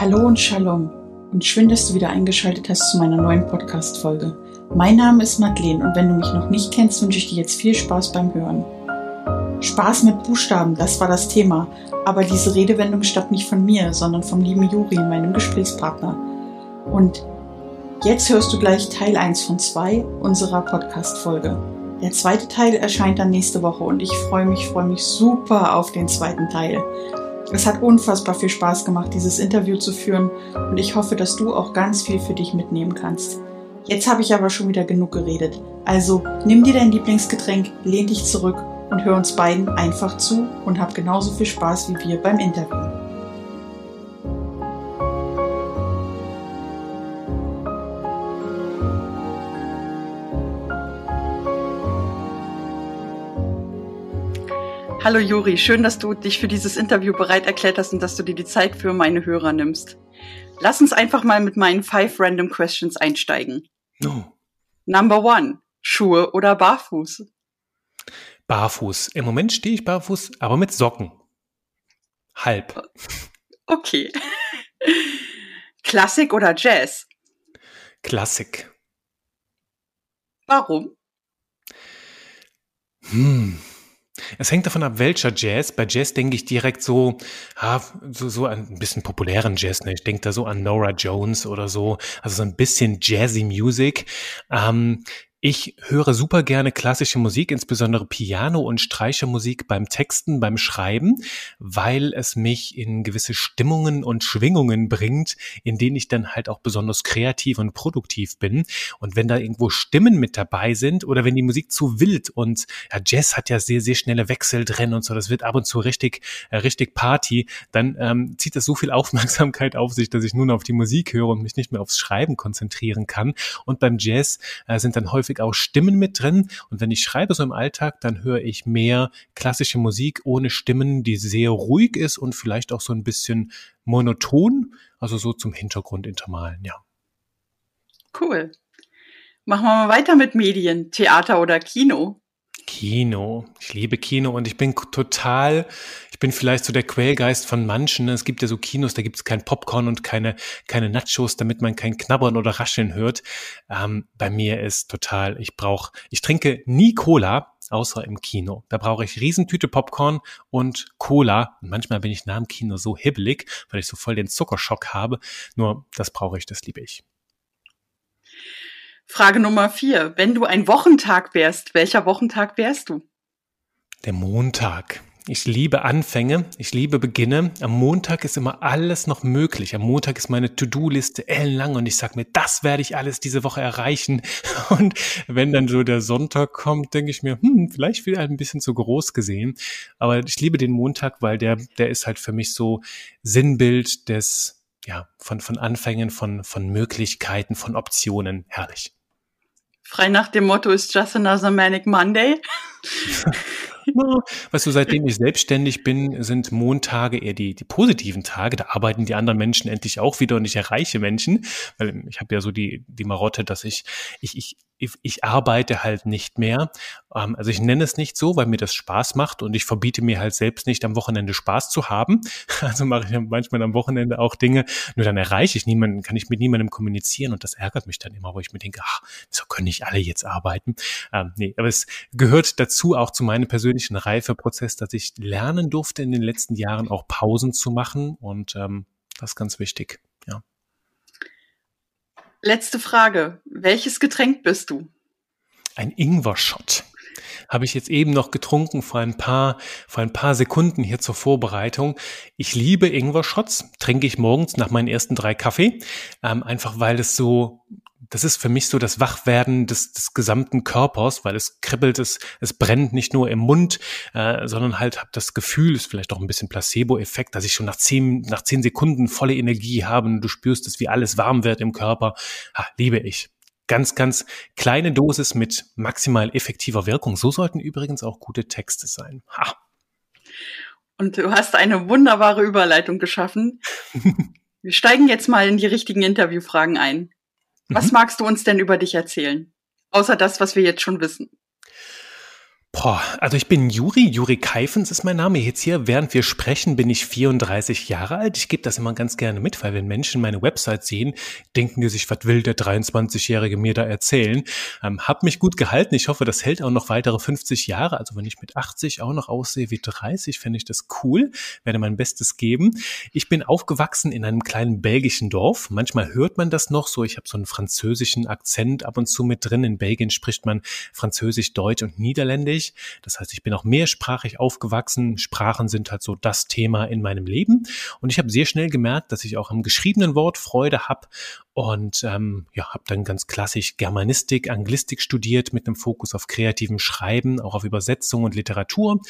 Hallo und Shalom und schön, dass du wieder eingeschaltet hast zu meiner neuen Podcast-Folge. Mein Name ist Madeleine und wenn du mich noch nicht kennst, wünsche ich dir jetzt viel Spaß beim Hören. Spaß mit Buchstaben, das war das Thema, aber diese Redewendung stammt nicht von mir, sondern vom lieben Juri, meinem Gesprächspartner. Und jetzt hörst du gleich Teil 1 von 2 unserer Podcast-Folge. Der zweite Teil erscheint dann nächste Woche und ich freue mich, freue mich super auf den zweiten Teil. Es hat unfassbar viel Spaß gemacht, dieses Interview zu führen und ich hoffe, dass du auch ganz viel für dich mitnehmen kannst. Jetzt habe ich aber schon wieder genug geredet. Also nimm dir dein Lieblingsgetränk, lehn dich zurück und hör uns beiden einfach zu und hab genauso viel Spaß wie wir beim Interview. Hallo Juri, schön, dass du dich für dieses Interview bereit erklärt hast und dass du dir die Zeit für meine Hörer nimmst. Lass uns einfach mal mit meinen five random questions einsteigen. Oh. Number one, Schuhe oder Barfuß? Barfuß. Im Moment stehe ich barfuß, aber mit Socken. Halb. Okay. Klassik oder Jazz? Klassik. Warum? Hm. Es hängt davon ab, welcher Jazz. Bei Jazz denke ich direkt so, ah, so, so ein bisschen populären Jazz. Ne? Ich denke da so an Nora Jones oder so. Also so ein bisschen Jazzy Music. Ähm, ich höre super gerne klassische Musik, insbesondere Piano- und Streichermusik beim Texten, beim Schreiben, weil es mich in gewisse Stimmungen und Schwingungen bringt, in denen ich dann halt auch besonders kreativ und produktiv bin. Und wenn da irgendwo Stimmen mit dabei sind oder wenn die Musik zu wild und ja, Jazz hat ja sehr, sehr schnelle Wechsel drin und so, das wird ab und zu richtig, äh, richtig Party, dann ähm, zieht das so viel Aufmerksamkeit auf sich, dass ich nun auf die Musik höre und mich nicht mehr aufs Schreiben konzentrieren kann. Und beim Jazz äh, sind dann häufig häufig auch Stimmen mit drin. Und wenn ich schreibe so im Alltag, dann höre ich mehr klassische Musik ohne Stimmen, die sehr ruhig ist und vielleicht auch so ein bisschen monoton, also so zum Hintergrund intermalen, ja. Cool. Machen wir mal weiter mit Medien, Theater oder Kino. Kino. Ich liebe Kino und ich bin total, ich bin vielleicht so der Quälgeist von manchen. Es gibt ja so Kinos, da gibt es kein Popcorn und keine, keine Nachos, damit man kein Knabbern oder Rascheln hört. Ähm, bei mir ist total, ich brauche, ich trinke nie Cola, außer im Kino. Da brauche ich Riesentüte Popcorn und Cola. Und manchmal bin ich nach dem Kino so hibbelig, weil ich so voll den Zuckerschock habe. Nur das brauche ich, das liebe ich. Frage Nummer vier. Wenn du ein Wochentag wärst, welcher Wochentag wärst du? Der Montag. Ich liebe Anfänge, ich liebe Beginne. Am Montag ist immer alles noch möglich. Am Montag ist meine To-Do-Liste ellenlang und ich sage mir, das werde ich alles diese Woche erreichen. Und wenn dann so der Sonntag kommt, denke ich mir, hm, vielleicht wieder ein bisschen zu groß gesehen. Aber ich liebe den Montag, weil der, der ist halt für mich so Sinnbild des, ja, von, von Anfängen, von, von Möglichkeiten, von Optionen. Herrlich. Frei nach dem Motto ist just another manic Monday. weißt du, seitdem ich selbstständig bin, sind Montage eher die, die positiven Tage. Da arbeiten die anderen Menschen endlich auch wieder und ich erreiche Menschen. Weil ich habe ja so die, die Marotte, dass ich, ich, ich ich arbeite halt nicht mehr. Ähm, also ich nenne es nicht so, weil mir das Spaß macht und ich verbiete mir halt selbst nicht am Wochenende Spaß zu haben. Also mache ich manchmal am Wochenende auch Dinge, nur dann erreiche ich niemanden, kann ich mit niemandem kommunizieren und das ärgert mich dann immer, wo ich mir denke, ach, wieso können nicht alle jetzt arbeiten? Ähm, nee, aber es gehört dazu auch zu meinem persönlichen Reifeprozess, dass ich lernen durfte in den letzten Jahren auch Pausen zu machen und ähm, das ist ganz wichtig. Ja. Letzte Frage. Welches Getränk bist du? Ein Ingwer-Shot. Habe ich jetzt eben noch getrunken vor ein paar, vor ein paar Sekunden hier zur Vorbereitung. Ich liebe Ingwer-Shots, trinke ich morgens nach meinen ersten drei Kaffee, ähm, einfach weil es so das ist für mich so das Wachwerden des, des gesamten Körpers, weil es kribbelt, es, es brennt nicht nur im Mund, äh, sondern halt habe das Gefühl, ist vielleicht auch ein bisschen Placebo-Effekt, dass ich schon nach zehn, nach zehn Sekunden volle Energie habe und du spürst es, wie alles warm wird im Körper. Ha, liebe ich. Ganz, ganz kleine Dosis mit maximal effektiver Wirkung. So sollten übrigens auch gute Texte sein. Ha. Und du hast eine wunderbare Überleitung geschaffen. Wir steigen jetzt mal in die richtigen Interviewfragen ein. Was mhm. magst du uns denn über dich erzählen? Außer das, was wir jetzt schon wissen. Boah, also ich bin Juri, Juri Keifens ist mein Name. Jetzt hier, während wir sprechen, bin ich 34 Jahre alt. Ich gebe das immer ganz gerne mit, weil wenn Menschen meine Website sehen, denken die sich, was will der 23-Jährige mir da erzählen? Ähm, hab mich gut gehalten. Ich hoffe, das hält auch noch weitere 50 Jahre. Also wenn ich mit 80 auch noch aussehe wie 30, fände ich das cool. Werde mein Bestes geben. Ich bin aufgewachsen in einem kleinen belgischen Dorf. Manchmal hört man das noch so. Ich habe so einen französischen Akzent ab und zu mit drin. In Belgien spricht man Französisch, Deutsch und Niederländisch mehrsprachig. Das heißt, ich bin auch mehrsprachig aufgewachsen. Sprachen sind halt so das Thema in meinem Leben. Und ich habe sehr schnell gemerkt, dass ich auch am geschriebenen Wort Freude habe und ähm, ja, habe dann ganz klassisch Germanistik, Anglistik studiert mit einem Fokus auf kreativem Schreiben, auch auf Übersetzung und Literatur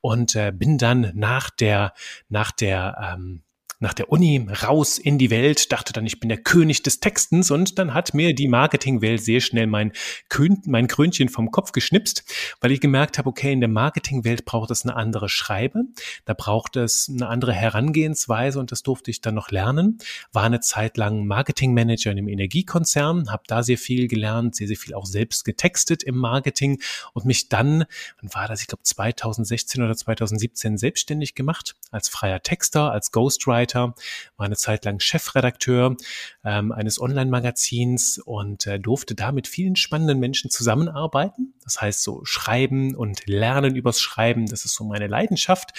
und äh, bin dann nach der nach der ähm, nach der Uni raus in die Welt, dachte dann, ich bin der König des Textens und dann hat mir die Marketingwelt sehr schnell mein, Kön mein Krönchen vom Kopf geschnipst, weil ich gemerkt habe, okay, in der Marketingwelt braucht es eine andere Schreibe, da braucht es eine andere Herangehensweise und das durfte ich dann noch lernen. War eine Zeit lang Marketingmanager in einem Energiekonzern, habe da sehr viel gelernt, sehr, sehr viel auch selbst getextet im Marketing und mich dann, wann war das, ich glaube 2016 oder 2017 selbstständig gemacht als freier Texter, als Ghostwriter Mitarbeiter, war eine Zeit lang Chefredakteur ähm, eines Online-Magazins und äh, durfte da mit vielen spannenden Menschen zusammenarbeiten. Das heißt, so Schreiben und Lernen übers Schreiben, das ist so meine Leidenschaft.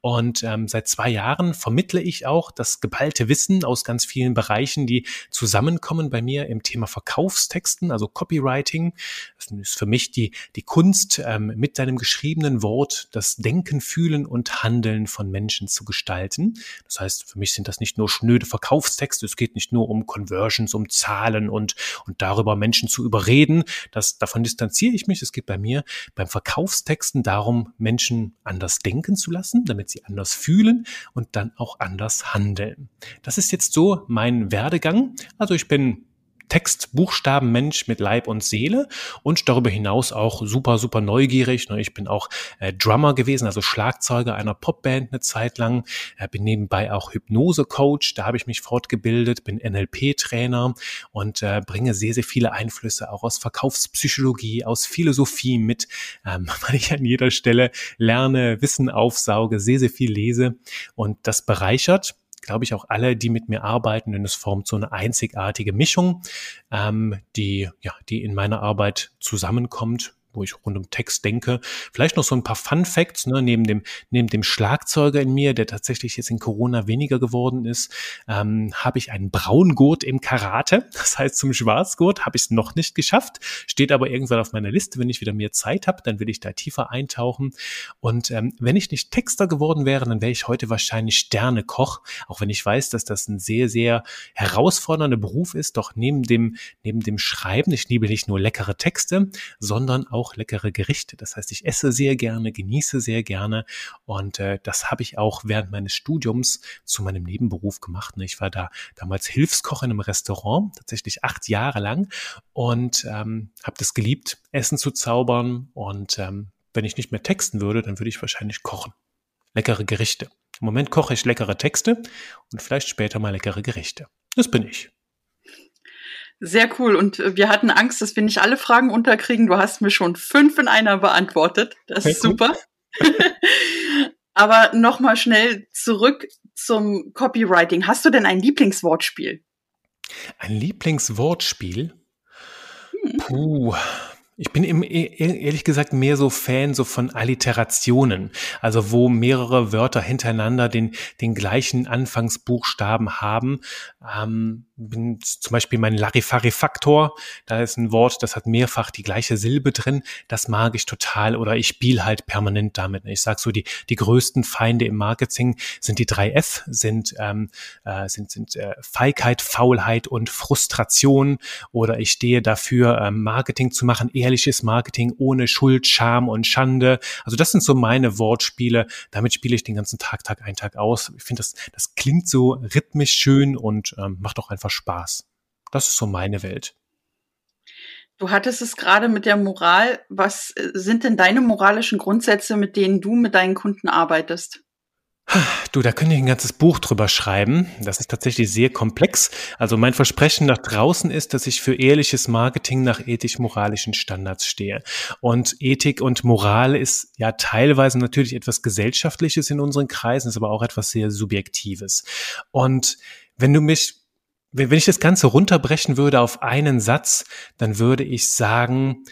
Und ähm, seit zwei Jahren vermittle ich auch das geballte Wissen aus ganz vielen Bereichen, die zusammenkommen bei mir im Thema Verkaufstexten, also Copywriting. Das ist für mich die, die Kunst, ähm, mit deinem geschriebenen Wort das Denken, Fühlen und Handeln von Menschen zu gestalten. Das heißt, für mich sind das nicht nur schnöde Verkaufstexte, es geht nicht nur um Conversions, um Zahlen und, und darüber Menschen zu überreden. Das, davon distanziere ich mich. Es geht bei mir beim Verkaufstexten darum, Menschen anders denken zu lassen, damit sie anders fühlen und dann auch anders handeln. Das ist jetzt so mein Werdegang. Also ich bin Text, Buchstaben, Mensch mit Leib und Seele und darüber hinaus auch super, super neugierig. Ne? Ich bin auch äh, Drummer gewesen, also Schlagzeuger einer Popband eine Zeit lang, äh, bin nebenbei auch Hypnose-Coach, da habe ich mich fortgebildet, bin NLP-Trainer und äh, bringe sehr, sehr viele Einflüsse auch aus Verkaufspsychologie, aus Philosophie mit, ähm, weil ich an jeder Stelle lerne, Wissen aufsauge, sehr, sehr viel lese und das bereichert glaube ich, auch alle, die mit mir arbeiten, denn es formt so eine einzigartige Mischung, ähm, die, ja, die in meiner Arbeit zusammenkommt wo ich rund um Text denke. Vielleicht noch so ein paar Fun Facts, ne, neben dem, neben dem Schlagzeuger in mir, der tatsächlich jetzt in Corona weniger geworden ist, ähm, habe ich einen Braungurt im Karate. Das heißt, zum Schwarzgurt habe ich es noch nicht geschafft, steht aber irgendwann auf meiner Liste. Wenn ich wieder mehr Zeit habe, dann will ich da tiefer eintauchen. Und ähm, wenn ich nicht Texter geworden wäre, dann wäre ich heute wahrscheinlich Sternekoch, auch wenn ich weiß, dass das ein sehr, sehr herausfordernder Beruf ist. Doch neben dem, neben dem Schreiben, ich liebe nicht nur leckere Texte, sondern auch auch leckere Gerichte. Das heißt, ich esse sehr gerne, genieße sehr gerne und äh, das habe ich auch während meines Studiums zu meinem Nebenberuf gemacht. Ne? Ich war da damals Hilfskoch in einem Restaurant, tatsächlich acht Jahre lang und ähm, habe das geliebt, Essen zu zaubern und ähm, wenn ich nicht mehr texten würde, dann würde ich wahrscheinlich kochen. Leckere Gerichte. Im Moment koche ich leckere Texte und vielleicht später mal leckere Gerichte. Das bin ich. Sehr cool. Und äh, wir hatten Angst, dass wir nicht alle Fragen unterkriegen. Du hast mir schon fünf in einer beantwortet. Das ist super. Aber nochmal schnell zurück zum Copywriting. Hast du denn ein Lieblingswortspiel? Ein Lieblingswortspiel? Hm. Puh, ich bin im, e, e, ehrlich gesagt mehr so Fan so von Alliterationen, also wo mehrere Wörter hintereinander den, den gleichen Anfangsbuchstaben haben. Ähm, bin zum Beispiel mein Larifarifaktor, da ist ein Wort, das hat mehrfach die gleiche Silbe drin, das mag ich total oder ich spiele halt permanent damit. Ich sag so, die, die größten Feinde im Marketing sind die drei F, sind, ähm, äh, sind, sind äh, Feigheit, Faulheit und Frustration oder ich stehe dafür, ähm, Marketing zu machen, ehrliches Marketing ohne Schuld, Scham und Schande. Also das sind so meine Wortspiele. Damit spiele ich den ganzen Tag, Tag ein, Tag aus. Ich finde, das, das klingt so rhythmisch schön und ähm, macht auch einfach Spaß. Das ist so meine Welt. Du hattest es gerade mit der Moral. Was äh, sind denn deine moralischen Grundsätze, mit denen du mit deinen Kunden arbeitest? Du, da könnte ich ein ganzes Buch drüber schreiben. Das ist tatsächlich sehr komplex. Also mein Versprechen nach draußen ist, dass ich für ehrliches Marketing nach ethisch-moralischen Standards stehe. Und Ethik und Moral ist ja teilweise natürlich etwas Gesellschaftliches in unseren Kreisen, ist aber auch etwas sehr Subjektives. Und wenn du mich wenn ich das Ganze runterbrechen würde auf einen Satz, dann würde ich sagen,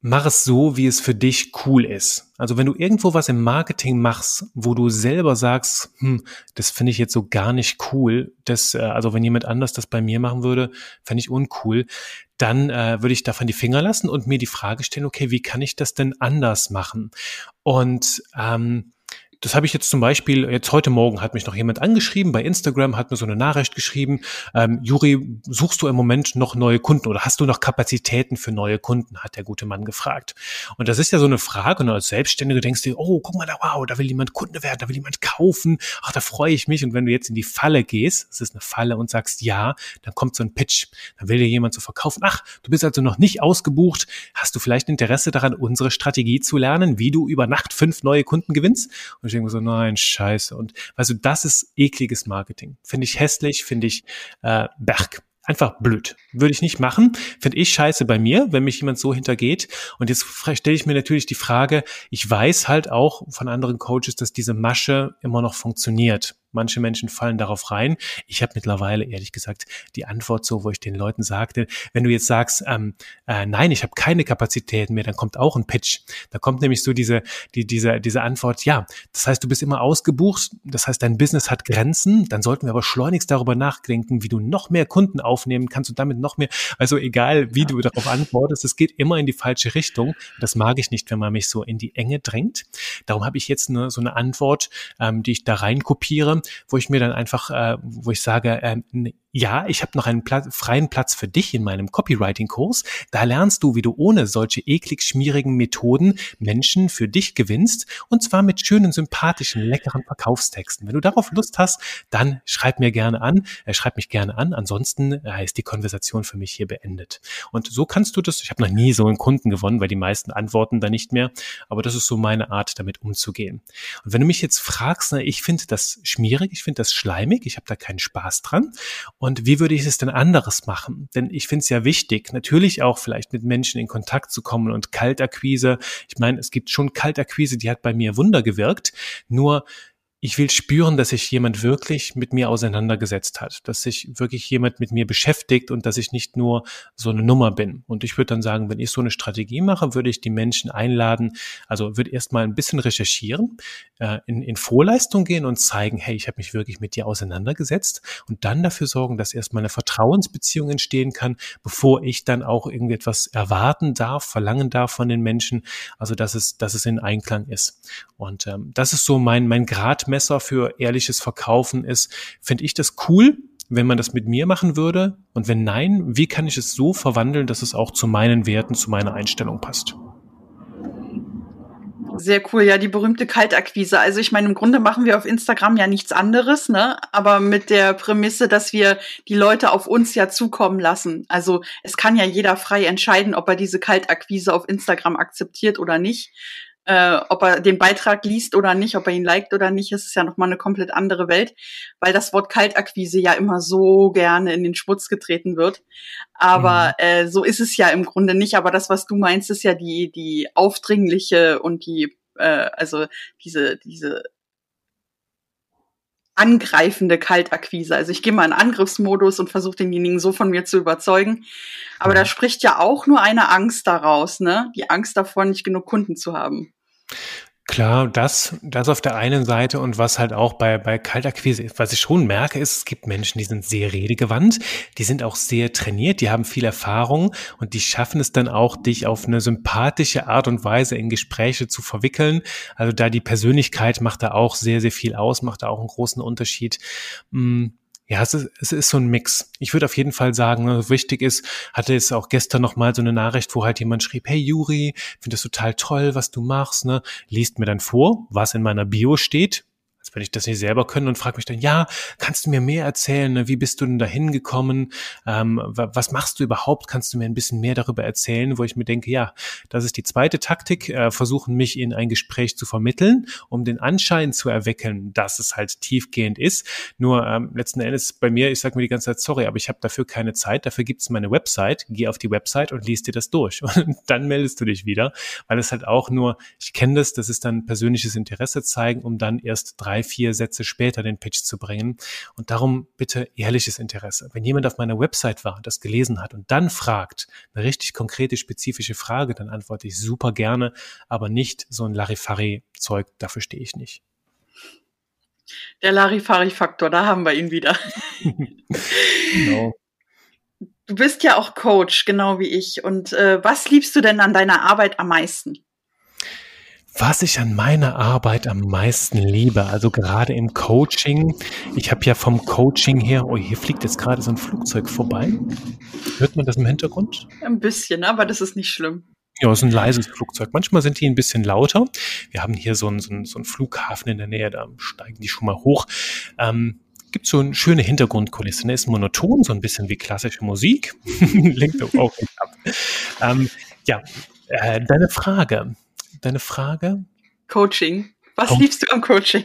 mach es so, wie es für dich cool ist. Also wenn du irgendwo was im Marketing machst, wo du selber sagst, hm, das finde ich jetzt so gar nicht cool, das, äh, also wenn jemand anders das bei mir machen würde, fände ich uncool, dann äh, würde ich davon die Finger lassen und mir die Frage stellen, okay, wie kann ich das denn anders machen? Und ähm, das habe ich jetzt zum Beispiel, jetzt heute Morgen hat mich noch jemand angeschrieben, bei Instagram hat mir so eine Nachricht geschrieben, ähm, Juri, suchst du im Moment noch neue Kunden oder hast du noch Kapazitäten für neue Kunden, hat der gute Mann gefragt. Und das ist ja so eine Frage, und als Selbstständige denkst du, oh, guck mal da, wow, da will jemand Kunde werden, da will jemand kaufen, ach, da freue ich mich. Und wenn du jetzt in die Falle gehst, das ist eine Falle und sagst ja, dann kommt so ein Pitch, dann will dir jemand so verkaufen, ach, du bist also noch nicht ausgebucht, hast du vielleicht Interesse daran, unsere Strategie zu lernen, wie du über Nacht fünf neue Kunden gewinnst? Und ich denke so, nein, scheiße. Und weißt du, das ist ekliges Marketing. Finde ich hässlich, finde ich äh, Berg. Einfach blöd. Würde ich nicht machen. Finde ich scheiße bei mir, wenn mich jemand so hintergeht. Und jetzt stelle ich mir natürlich die Frage, ich weiß halt auch von anderen Coaches, dass diese Masche immer noch funktioniert. Manche Menschen fallen darauf rein. Ich habe mittlerweile, ehrlich gesagt, die Antwort so, wo ich den Leuten sagte, wenn du jetzt sagst, ähm, äh, nein, ich habe keine Kapazitäten mehr, dann kommt auch ein Pitch. Da kommt nämlich so diese, die, diese, diese Antwort, ja, das heißt, du bist immer ausgebucht, das heißt, dein Business hat Grenzen, dann sollten wir aber schleunigst darüber nachdenken, wie du noch mehr Kunden aufnehmen kannst und damit noch mehr, also egal, wie du darauf antwortest, es geht immer in die falsche Richtung. Das mag ich nicht, wenn man mich so in die Enge drängt. Darum habe ich jetzt eine, so eine Antwort, ähm, die ich da rein kopiere wo ich mir dann einfach, äh, wo ich sage, äh, ja, ich habe noch einen Platz, freien Platz für dich in meinem Copywriting-Kurs. Da lernst du, wie du ohne solche eklig schmierigen Methoden Menschen für dich gewinnst und zwar mit schönen, sympathischen, leckeren Verkaufstexten. Wenn du darauf Lust hast, dann schreib mir gerne an, äh, schreib mich gerne an. Ansonsten äh, ist die Konversation für mich hier beendet. Und so kannst du das, ich habe noch nie so einen Kunden gewonnen, weil die meisten antworten da nicht mehr, aber das ist so meine Art, damit umzugehen. Und wenn du mich jetzt fragst, na, ich finde das schmierig, ich finde das schleimig, ich habe da keinen Spaß dran und wie würde ich es denn anderes machen? Denn ich finde es ja wichtig, natürlich auch vielleicht mit Menschen in Kontakt zu kommen und Kaltakquise. Ich meine, es gibt schon Kaltakquise, die hat bei mir Wunder gewirkt. Nur ich will spüren, dass sich jemand wirklich mit mir auseinandergesetzt hat, dass sich wirklich jemand mit mir beschäftigt und dass ich nicht nur so eine Nummer bin. Und ich würde dann sagen, wenn ich so eine Strategie mache, würde ich die Menschen einladen, also würde erstmal ein bisschen recherchieren, äh, in, in Vorleistung gehen und zeigen, hey, ich habe mich wirklich mit dir auseinandergesetzt und dann dafür sorgen, dass erstmal eine Vertrauensbeziehung entstehen kann, bevor ich dann auch irgendwie etwas erwarten darf, verlangen darf von den Menschen, also dass es, dass es in Einklang ist. Und ähm, das ist so mein, mein Grad Gradmesser für ehrliches Verkaufen ist, finde ich das cool, wenn man das mit mir machen würde? Und wenn nein, wie kann ich es so verwandeln, dass es auch zu meinen Werten, zu meiner Einstellung passt? Sehr cool, ja, die berühmte Kaltakquise. Also ich meine, im Grunde machen wir auf Instagram ja nichts anderes, ne? Aber mit der Prämisse, dass wir die Leute auf uns ja zukommen lassen. Also es kann ja jeder frei entscheiden, ob er diese Kaltakquise auf Instagram akzeptiert oder nicht äh, ob er den Beitrag liest oder nicht, ob er ihn liked oder nicht, ist es ja nochmal eine komplett andere Welt, weil das Wort Kaltakquise ja immer so gerne in den Schmutz getreten wird. Aber mhm. äh, so ist es ja im Grunde nicht. Aber das, was du meinst, ist ja die, die aufdringliche und die, äh, also diese, diese angreifende Kaltakquise. Also ich gehe mal in Angriffsmodus und versuche denjenigen so von mir zu überzeugen. Aber da spricht ja auch nur eine Angst daraus, ne? Die Angst davor, nicht genug Kunden zu haben. Klar, das, das auf der einen Seite und was halt auch bei, bei Kaltakquise was ich schon merke, ist, es gibt Menschen, die sind sehr redegewandt, die sind auch sehr trainiert, die haben viel Erfahrung und die schaffen es dann auch, dich auf eine sympathische Art und Weise in Gespräche zu verwickeln. Also da die Persönlichkeit macht da auch sehr, sehr viel aus, macht da auch einen großen Unterschied. Hm ja, es ist, es ist so ein Mix. Ich würde auf jeden Fall sagen, ne, wichtig ist, hatte es auch gestern noch mal so eine Nachricht, wo halt jemand schrieb, hey Juri, finde das total toll, was du machst, ne? Liest mir dann vor, was in meiner Bio steht, als wenn ich das nicht selber können und frage mich dann, ja, kannst du mir mehr erzählen? Ne? Wie bist du denn da hingekommen? Ähm, was machst du überhaupt? Kannst du mir ein bisschen mehr darüber erzählen? Wo ich mir denke, ja, das ist die zweite Taktik, äh, versuchen mich in ein Gespräch zu vermitteln, um den Anschein zu erwecken, dass es halt tiefgehend ist. Nur ähm, letzten Endes bei mir, ich sage mir die ganze Zeit, sorry, aber ich habe dafür keine Zeit, dafür gibt es meine Website, geh auf die Website und liest dir das durch. Und dann meldest du dich wieder, weil es halt auch nur, ich kenne das, das ist dann persönliches Interesse zeigen, um dann erst drei, vier Sätze später den Pitch zu bringen. Und darum bitte ehrliches Interesse. Wenn jemand auf meiner Website war und das gelesen hat und dann fragt, eine richtig konkrete, spezifische Frage, dann antworte ich super gerne, aber nicht so ein Larifari-Zeug, dafür stehe ich nicht. Der Larifari-Faktor, da haben wir ihn wieder. genau. Du bist ja auch Coach, genau wie ich. Und äh, was liebst du denn an deiner Arbeit am meisten? Was ich an meiner Arbeit am meisten liebe, also gerade im Coaching, ich habe ja vom Coaching her, oh, hier fliegt jetzt gerade so ein Flugzeug vorbei. Hört man das im Hintergrund? Ein bisschen, aber das ist nicht schlimm. Ja, es ist ein leises Flugzeug. Manchmal sind die ein bisschen lauter. Wir haben hier so einen, so einen, so einen Flughafen in der Nähe, da steigen die schon mal hoch. Ähm, gibt so eine schöne Hintergrundkulisse. Ne? Ist monoton, so ein bisschen wie klassische Musik. Lenkt auch nicht ab. Ähm, ja, äh, deine Frage deine Frage? Coaching. Was Com liebst du am Coaching?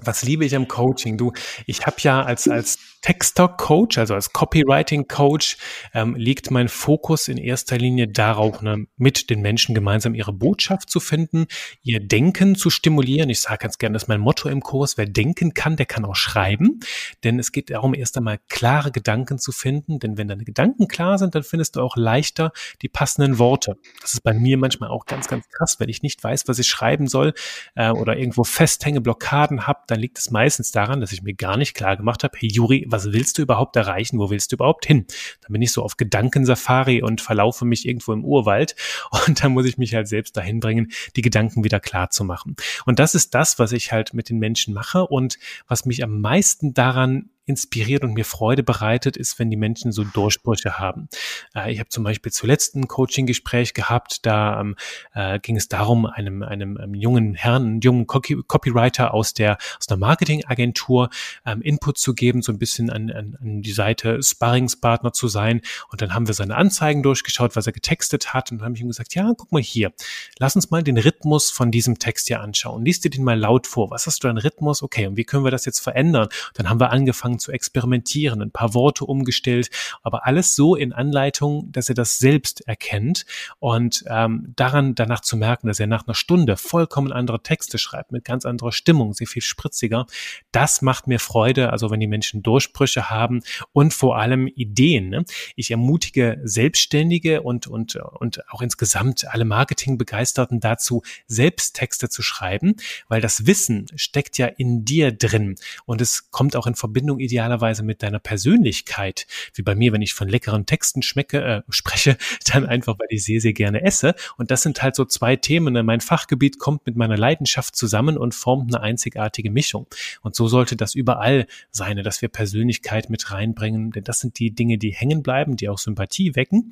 Was liebe ich am Coaching? Du, ich habe ja als, als Texter-Coach, also als Copywriting-Coach, ähm, liegt mein Fokus in erster Linie darauf, ne, mit den Menschen gemeinsam ihre Botschaft zu finden, ihr Denken zu stimulieren. Ich sage ganz gerne, das ist mein Motto im Kurs, wer denken kann, der kann auch schreiben. Denn es geht darum, erst einmal klare Gedanken zu finden. Denn wenn deine Gedanken klar sind, dann findest du auch leichter die passenden Worte. Das ist bei mir manchmal auch ganz, ganz krass. Wenn ich nicht weiß, was ich schreiben soll äh, oder irgendwo festhänge, Blockaden habe, dann liegt es meistens daran, dass ich mir gar nicht klar gemacht habe, hey Juri, was willst du überhaupt erreichen? Wo willst du überhaupt hin? Dann bin ich so auf Gedankensafari und verlaufe mich irgendwo im Urwald und dann muss ich mich halt selbst dahin bringen, die Gedanken wieder klar zu machen. Und das ist das, was ich halt mit den Menschen mache und was mich am meisten daran inspiriert und mir Freude bereitet, ist, wenn die Menschen so Durchbrüche haben. Äh, ich habe zum Beispiel zuletzt ein Coaching-Gespräch gehabt, da ähm, äh, ging es darum, einem, einem, einem jungen Herrn, einem jungen Copy Copywriter aus der aus einer Marketingagentur ähm, Input zu geben, so ein bisschen an, an, an die Seite Sparringspartner zu sein. Und dann haben wir seine Anzeigen durchgeschaut, was er getextet hat. Und dann habe ich ihm gesagt, ja, guck mal hier, lass uns mal den Rhythmus von diesem Text hier anschauen. Lies dir den mal laut vor. Was hast du an Rhythmus? Okay, und wie können wir das jetzt verändern? Dann haben wir angefangen, angefangen zu experimentieren, ein paar Worte umgestellt, aber alles so in Anleitung, dass er das selbst erkennt und ähm, daran danach zu merken, dass er nach einer Stunde vollkommen andere Texte schreibt, mit ganz anderer Stimmung, sehr viel spritziger, das macht mir Freude, also wenn die Menschen Durchbrüche haben und vor allem Ideen. Ne? Ich ermutige Selbstständige und, und, und auch insgesamt alle Marketingbegeisterten dazu, selbst Texte zu schreiben, weil das Wissen steckt ja in dir drin und es kommt auch in Verbindung idealerweise mit deiner Persönlichkeit, wie bei mir, wenn ich von leckeren Texten schmecke, äh, spreche, dann einfach, weil ich sehr, sehr gerne esse. Und das sind halt so zwei Themen. Mein Fachgebiet kommt mit meiner Leidenschaft zusammen und formt eine einzigartige Mischung. Und so sollte das überall sein, dass wir Persönlichkeit mit reinbringen, denn das sind die Dinge, die hängen bleiben, die auch Sympathie wecken.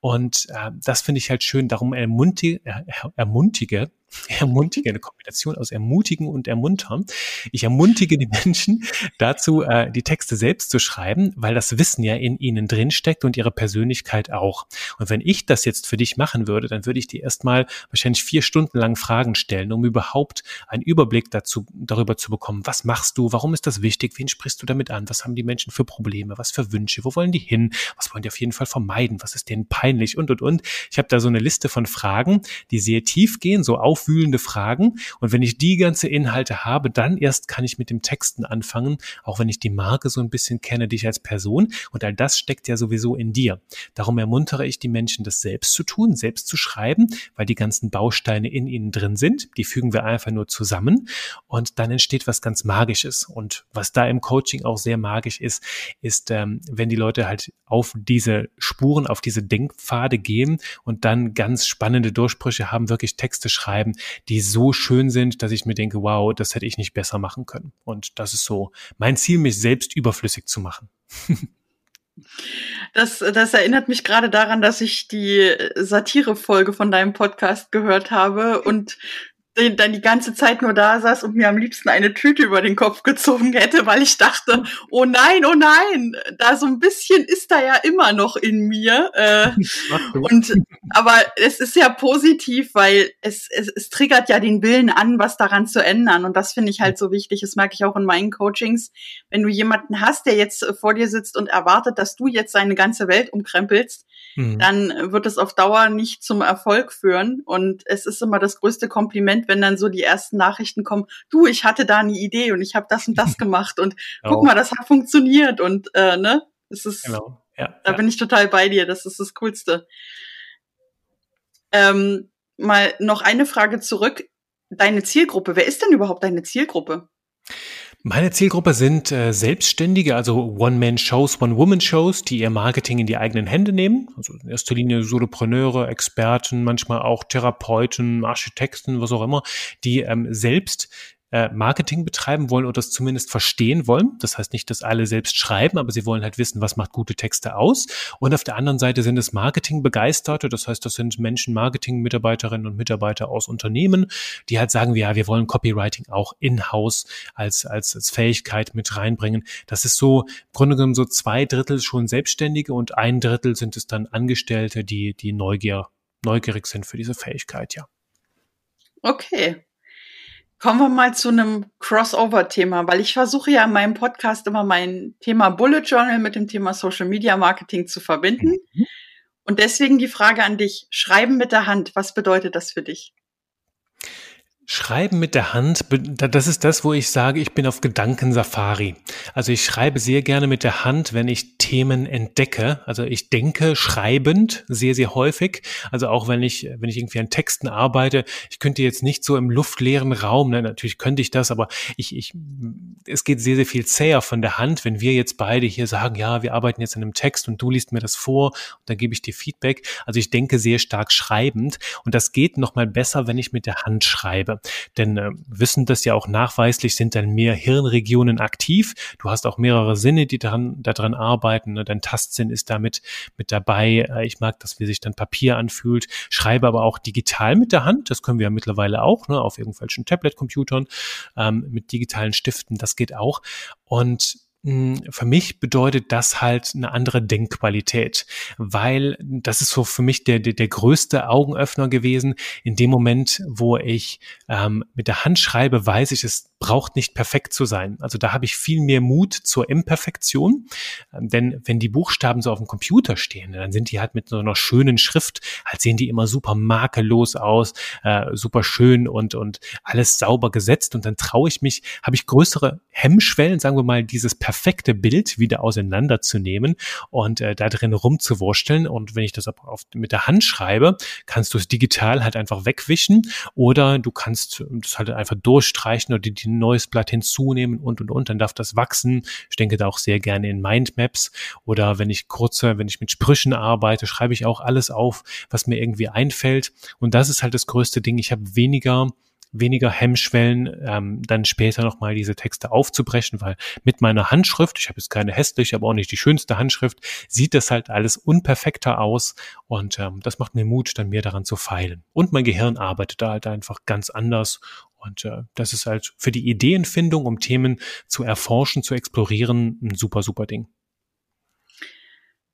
Und äh, das finde ich halt schön. Darum ermutige, er, ermutige eine Kombination aus ermutigen und ermuntern. Ich ermutige die Menschen dazu, äh, die Texte selbst zu schreiben, weil das Wissen ja in ihnen drin steckt und ihre Persönlichkeit auch. Und wenn ich das jetzt für dich machen würde, dann würde ich dir erstmal wahrscheinlich vier Stunden lang Fragen stellen, um überhaupt einen Überblick dazu, darüber zu bekommen, was machst du, warum ist das wichtig, wen sprichst du damit an, was haben die Menschen für Probleme, was für Wünsche, wo wollen die hin, was wollen die auf jeden Fall vermeiden, was ist denen peinlich und, und, und. Ich habe da so eine Liste von Fragen, die sehr tief gehen, so auf aufwühlende Fragen. Und wenn ich die ganze Inhalte habe, dann erst kann ich mit dem Texten anfangen, auch wenn ich die Marke so ein bisschen kenne, dich als Person. Und all das steckt ja sowieso in dir. Darum ermuntere ich die Menschen, das selbst zu tun, selbst zu schreiben, weil die ganzen Bausteine in ihnen drin sind. Die fügen wir einfach nur zusammen und dann entsteht was ganz Magisches. Und was da im Coaching auch sehr magisch ist, ist, ähm, wenn die Leute halt auf diese Spuren, auf diese Denkpfade gehen und dann ganz spannende Durchbrüche haben, wirklich Texte schreiben, die so schön sind, dass ich mir denke, wow, das hätte ich nicht besser machen können. Und das ist so mein Ziel, mich selbst überflüssig zu machen. Das, das erinnert mich gerade daran, dass ich die Satire-Folge von deinem Podcast gehört habe und dann die ganze Zeit nur da saß und mir am liebsten eine Tüte über den Kopf gezogen hätte, weil ich dachte, oh nein, oh nein, da so ein bisschen ist da ja immer noch in mir. Äh, und aber es ist ja positiv, weil es, es, es triggert ja den Willen an, was daran zu ändern. Und das finde ich halt so wichtig. Das merke ich auch in meinen Coachings. Wenn du jemanden hast, der jetzt vor dir sitzt und erwartet, dass du jetzt seine ganze Welt umkrempelst, mhm. dann wird es auf Dauer nicht zum Erfolg führen. Und es ist immer das größte Kompliment, wenn dann so die ersten Nachrichten kommen, du, ich hatte da eine Idee und ich habe das und das gemacht und genau. guck mal, das hat funktioniert und äh, ne, es ist, genau. ja, da ja. bin ich total bei dir, das ist das Coolste. Ähm, mal noch eine Frage zurück. Deine Zielgruppe, wer ist denn überhaupt deine Zielgruppe? Meine Zielgruppe sind äh, Selbstständige, also One-Man-Shows, One-Woman-Shows, die ihr Marketing in die eigenen Hände nehmen. Also in erster Linie Solopreneure, Experten, manchmal auch Therapeuten, Architekten, was auch immer, die ähm, selbst äh, Marketing betreiben wollen oder das zumindest verstehen wollen. Das heißt nicht, dass alle selbst schreiben, aber sie wollen halt wissen, was macht gute Texte aus. Und auf der anderen Seite sind es Marketingbegeisterte. Das heißt, das sind Menschen, Marketing-Mitarbeiterinnen und Mitarbeiter aus Unternehmen, die halt sagen, ja, wir wollen Copywriting auch in-house als, als, als Fähigkeit mit reinbringen. Das ist so, im Grunde genommen so zwei Drittel schon Selbstständige und ein Drittel sind es dann Angestellte, die, die Neugier, neugierig sind für diese Fähigkeit, ja. Okay. Kommen wir mal zu einem Crossover-Thema, weil ich versuche ja in meinem Podcast immer mein Thema Bullet Journal mit dem Thema Social Media Marketing zu verbinden. Mhm. Und deswegen die Frage an dich. Schreiben mit der Hand, was bedeutet das für dich? Schreiben mit der Hand, das ist das, wo ich sage, ich bin auf Gedankensafari. Also ich schreibe sehr gerne mit der Hand, wenn ich Themen entdecke. Also ich denke schreibend sehr, sehr häufig. Also auch wenn ich, wenn ich irgendwie an Texten arbeite, ich könnte jetzt nicht so im luftleeren Raum, ne, natürlich könnte ich das, aber ich, ich, es geht sehr, sehr viel zäher von der Hand, wenn wir jetzt beide hier sagen, ja, wir arbeiten jetzt an einem Text und du liest mir das vor und dann gebe ich dir Feedback. Also ich denke sehr stark schreibend und das geht nochmal besser, wenn ich mit der Hand schreibe. Denn äh, wissen das ja auch nachweislich, sind dann mehr Hirnregionen aktiv. Du hast auch mehrere Sinne, die daran, daran arbeiten. Ne? Dein Tastsinn ist damit mit dabei. Äh, ich mag das, wie sich dann Papier anfühlt. Schreibe aber auch digital mit der Hand. Das können wir ja mittlerweile auch, ne? auf irgendwelchen Tablet-Computern ähm, mit digitalen Stiften. Das geht auch. Und für mich bedeutet das halt eine andere Denkqualität, weil das ist so für mich der, der, der größte Augenöffner gewesen. In dem Moment, wo ich ähm, mit der Hand schreibe, weiß ich, es braucht nicht perfekt zu sein. Also da habe ich viel mehr Mut zur Imperfektion, ähm, denn wenn die Buchstaben so auf dem Computer stehen, dann sind die halt mit so einer schönen Schrift, halt sehen die immer super makellos aus, äh, super schön und, und alles sauber gesetzt und dann traue ich mich, habe ich größere Hemmschwellen, sagen wir mal, dieses perfekte Bild wieder auseinanderzunehmen und äh, da drin rumzuwursteln. Und wenn ich das auf, mit der Hand schreibe, kannst du es digital halt einfach wegwischen oder du kannst das halt einfach durchstreichen oder die ein neues Blatt hinzunehmen und und und, dann darf das wachsen. Ich denke da auch sehr gerne in Mindmaps oder wenn ich kurze, wenn ich mit Sprüchen arbeite, schreibe ich auch alles auf, was mir irgendwie einfällt. Und das ist halt das größte Ding. Ich habe weniger weniger Hemmschwellen, ähm, dann später nochmal diese Texte aufzubrechen, weil mit meiner Handschrift, ich habe jetzt keine hässliche, aber auch nicht die schönste Handschrift, sieht das halt alles unperfekter aus und ähm, das macht mir Mut, dann mehr daran zu feilen. Und mein Gehirn arbeitet da halt einfach ganz anders und äh, das ist halt für die Ideenfindung, um Themen zu erforschen, zu explorieren, ein super, super Ding.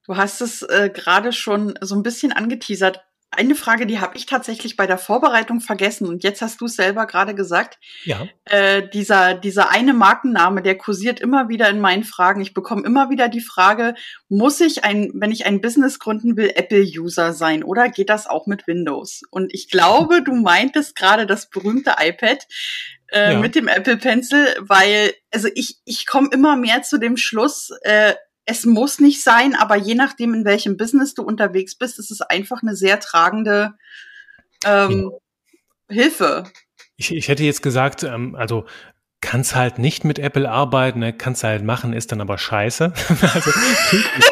Du hast es äh, gerade schon so ein bisschen angeteasert eine Frage, die habe ich tatsächlich bei der Vorbereitung vergessen und jetzt hast du es selber gerade gesagt. Ja. Äh, dieser, dieser eine Markenname, der kursiert immer wieder in meinen Fragen. Ich bekomme immer wieder die Frage, muss ich ein, wenn ich ein Business gründen will, Apple-User sein oder geht das auch mit Windows? Und ich glaube, du meintest gerade das berühmte iPad. Äh, ja. mit dem Apple Pencil, weil also ich ich komme immer mehr zu dem Schluss, äh, es muss nicht sein, aber je nachdem, in welchem Business du unterwegs bist, ist es einfach eine sehr tragende ähm, ja. Hilfe. Ich, ich hätte jetzt gesagt, ähm, also kannst halt nicht mit Apple arbeiten, ne? kannst halt machen, ist dann aber scheiße. also, ich,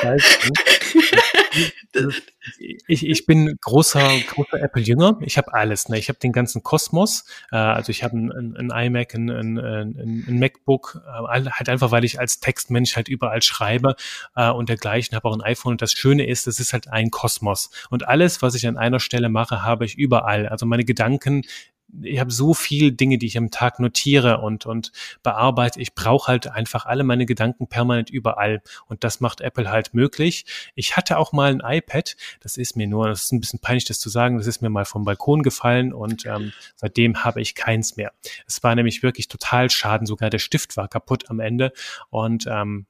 ich bin großer, großer Apple-Jünger. Ich habe alles. Ne? Ich habe den ganzen Kosmos. Äh, also ich habe ein, ein, iMac, ein, ein, ein MacBook. Äh, halt einfach, weil ich als Textmensch halt überall schreibe äh, und dergleichen. Habe auch ein iPhone. Und das Schöne ist, es ist halt ein Kosmos. Und alles, was ich an einer Stelle mache, habe ich überall. Also meine Gedanken ich habe so viel Dinge, die ich am Tag notiere und, und bearbeite. Ich brauche halt einfach alle meine Gedanken permanent überall. Und das macht Apple halt möglich. Ich hatte auch mal ein iPad, das ist mir nur, das ist ein bisschen peinlich, das zu sagen, das ist mir mal vom Balkon gefallen und ähm, seitdem habe ich keins mehr. Es war nämlich wirklich total schaden, sogar der Stift war kaputt am Ende. Und ähm,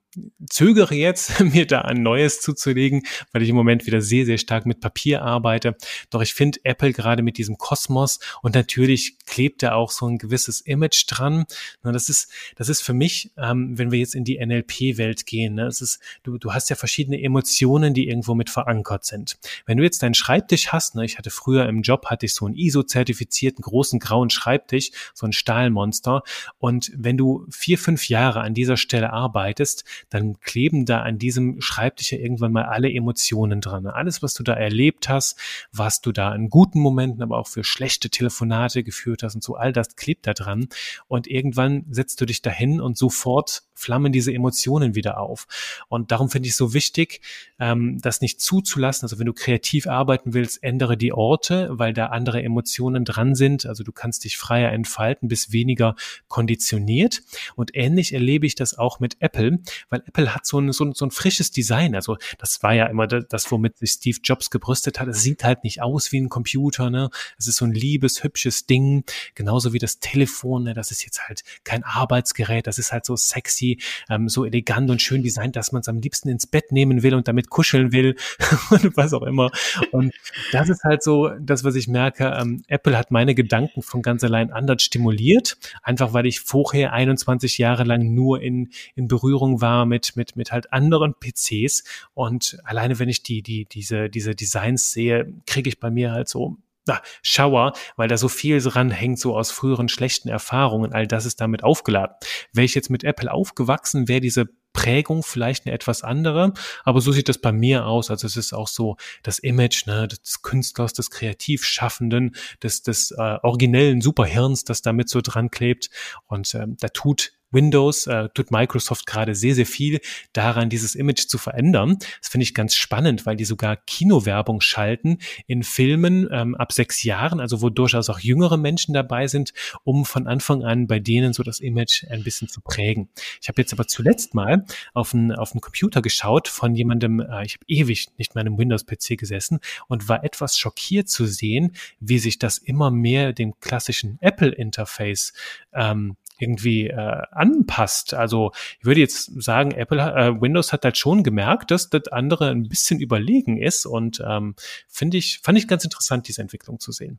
zögere jetzt, mir da ein neues zuzulegen, weil ich im Moment wieder sehr, sehr stark mit Papier arbeite. Doch ich finde Apple gerade mit diesem Kosmos und natürlich klebt da auch so ein gewisses Image dran. Das ist, das ist für mich, ähm, wenn wir jetzt in die NLP-Welt gehen, ne, ist, du, du hast ja verschiedene Emotionen, die irgendwo mit verankert sind. Wenn du jetzt deinen Schreibtisch hast, ne, ich hatte früher im Job, hatte ich so einen ISO-zertifizierten großen grauen Schreibtisch, so ein Stahlmonster. Und wenn du vier, fünf Jahre an dieser Stelle arbeitest, dann kleben da an diesem Schreibtisch ja irgendwann mal alle Emotionen dran. Alles, was du da erlebt hast, was du da in guten Momenten, aber auch für schlechte Telefonate geführt hast und so, all das klebt da dran. Und irgendwann setzt du dich dahin und sofort flammen diese Emotionen wieder auf. Und darum finde ich es so wichtig, ähm, das nicht zuzulassen. Also wenn du kreativ arbeiten willst, ändere die Orte, weil da andere Emotionen dran sind. Also du kannst dich freier entfalten, bis weniger konditioniert. Und ähnlich erlebe ich das auch mit Apple, weil Apple hat so ein, so ein, so ein frisches Design. Also das war ja immer das, womit sich Steve Jobs gebrüstet hat. Es sieht halt nicht aus wie ein Computer. Ne? Es ist so ein liebes, hübsches Ding. Genauso wie das Telefon. Ne? Das ist jetzt halt kein Arbeitsgerät. Das ist halt so sexy ähm, so elegant und schön designt, dass man es am liebsten ins Bett nehmen will und damit kuscheln will und was auch immer. Und das ist halt so das, was ich merke. Ähm, Apple hat meine Gedanken von ganz allein anders stimuliert, einfach weil ich vorher 21 Jahre lang nur in, in Berührung war mit, mit, mit halt anderen PCs und alleine wenn ich die, die, diese, diese Designs sehe, kriege ich bei mir halt so na, Schauer, weil da so viel dran hängt, so aus früheren schlechten Erfahrungen. All das ist damit aufgeladen. Wäre ich jetzt mit Apple aufgewachsen, wäre diese Prägung vielleicht eine etwas andere, aber so sieht das bei mir aus. Also es ist auch so das Image ne, des Künstlers, des Kreativschaffenden, des, des äh, originellen Superhirns, das damit so dran klebt. Und ähm, da tut Windows äh, tut Microsoft gerade sehr, sehr viel daran, dieses Image zu verändern. Das finde ich ganz spannend, weil die sogar Kinowerbung schalten in Filmen ähm, ab sechs Jahren, also wo durchaus auch jüngere Menschen dabei sind, um von Anfang an bei denen so das Image ein bisschen zu prägen. Ich habe jetzt aber zuletzt mal auf einen auf Computer geschaut von jemandem, äh, ich habe ewig nicht mehr einem Windows-PC gesessen und war etwas schockiert zu sehen, wie sich das immer mehr dem klassischen Apple-Interface ähm, irgendwie äh, anpasst. Also ich würde jetzt sagen, Apple, äh, Windows hat halt schon gemerkt, dass das andere ein bisschen überlegen ist und ähm, finde ich, fand ich ganz interessant, diese Entwicklung zu sehen.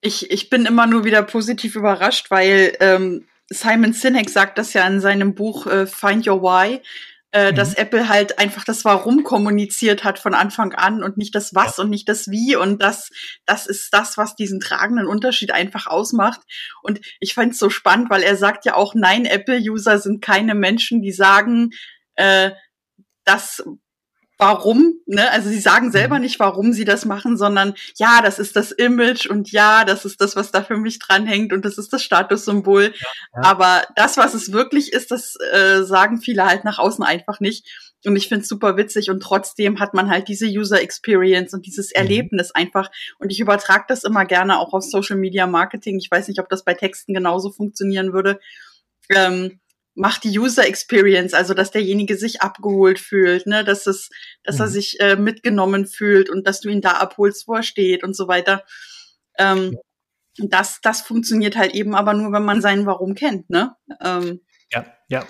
Ich, ich bin immer nur wieder positiv überrascht, weil ähm, Simon Sinek sagt das ja in seinem Buch äh, Find Your Why, äh, mhm. dass Apple halt einfach das Warum kommuniziert hat von Anfang an und nicht das Was ja. und nicht das Wie. Und das, das ist das, was diesen tragenden Unterschied einfach ausmacht. Und ich fand es so spannend, weil er sagt ja auch, nein, Apple-User sind keine Menschen, die sagen, äh, das warum, ne? Also sie sagen selber mhm. nicht, warum sie das machen, sondern ja, das ist das Image und ja, das ist das, was da für mich dranhängt und das ist das Statussymbol. Ja, ja. Aber das, was es wirklich ist, das äh, sagen viele halt nach außen einfach nicht. Und ich finde es super witzig und trotzdem hat man halt diese User Experience und dieses mhm. Erlebnis einfach. Und ich übertrage das immer gerne auch auf Social Media Marketing. Ich weiß nicht, ob das bei Texten genauso funktionieren würde. Ähm, macht die User Experience, also dass derjenige sich abgeholt fühlt, ne, dass es, dass mhm. er sich äh, mitgenommen fühlt und dass du ihn da abholst, wo er steht und so weiter. Ähm, das, das funktioniert halt eben aber nur, wenn man sein Warum kennt, ne? Ähm, ja, ja,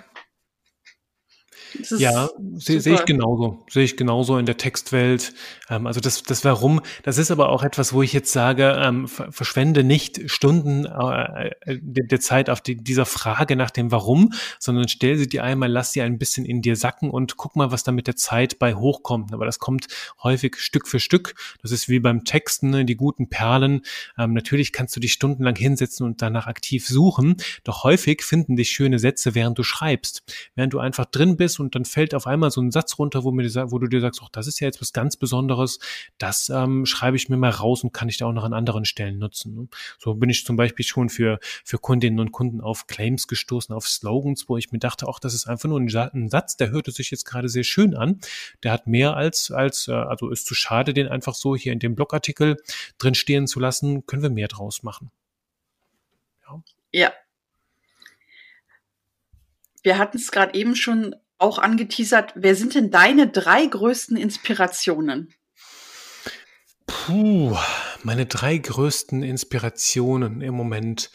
ja, sehe seh ich genauso. Sehe ich genauso in der Textwelt. Ähm, also das, das Warum, das ist aber auch etwas, wo ich jetzt sage, ähm, verschwende nicht Stunden äh, äh der Zeit auf die, dieser Frage nach dem Warum, sondern stell sie dir einmal, lass sie ein bisschen in dir sacken und guck mal, was da mit der Zeit bei hochkommt. Aber das kommt häufig Stück für Stück. Das ist wie beim Texten, ne, die guten Perlen. Ähm, natürlich kannst du dich stundenlang hinsetzen und danach aktiv suchen, doch häufig finden dich schöne Sätze, während du schreibst. Während du einfach drin bist und dann fällt auf einmal so ein Satz runter, wo, mir, wo du dir sagst, oh, das ist ja jetzt was ganz Besonderes, das ähm, schreibe ich mir mal raus und kann ich da auch noch an anderen Stellen nutzen. Ne? So bin ich zum Beispiel schon für, für Kundinnen und Kunden auf Claims gestoßen, auf Slogans, wo ich mir dachte, auch das ist einfach nur ein, Satz, der hörte sich jetzt gerade sehr schön an. Der hat mehr als, als, äh, also ist zu schade, den einfach so hier in dem Blogartikel drin stehen zu lassen, können wir mehr draus machen. Ja. ja. Wir hatten es gerade eben schon auch angeteasert. Wer sind denn deine drei größten Inspirationen? Puh, meine drei größten Inspirationen im Moment.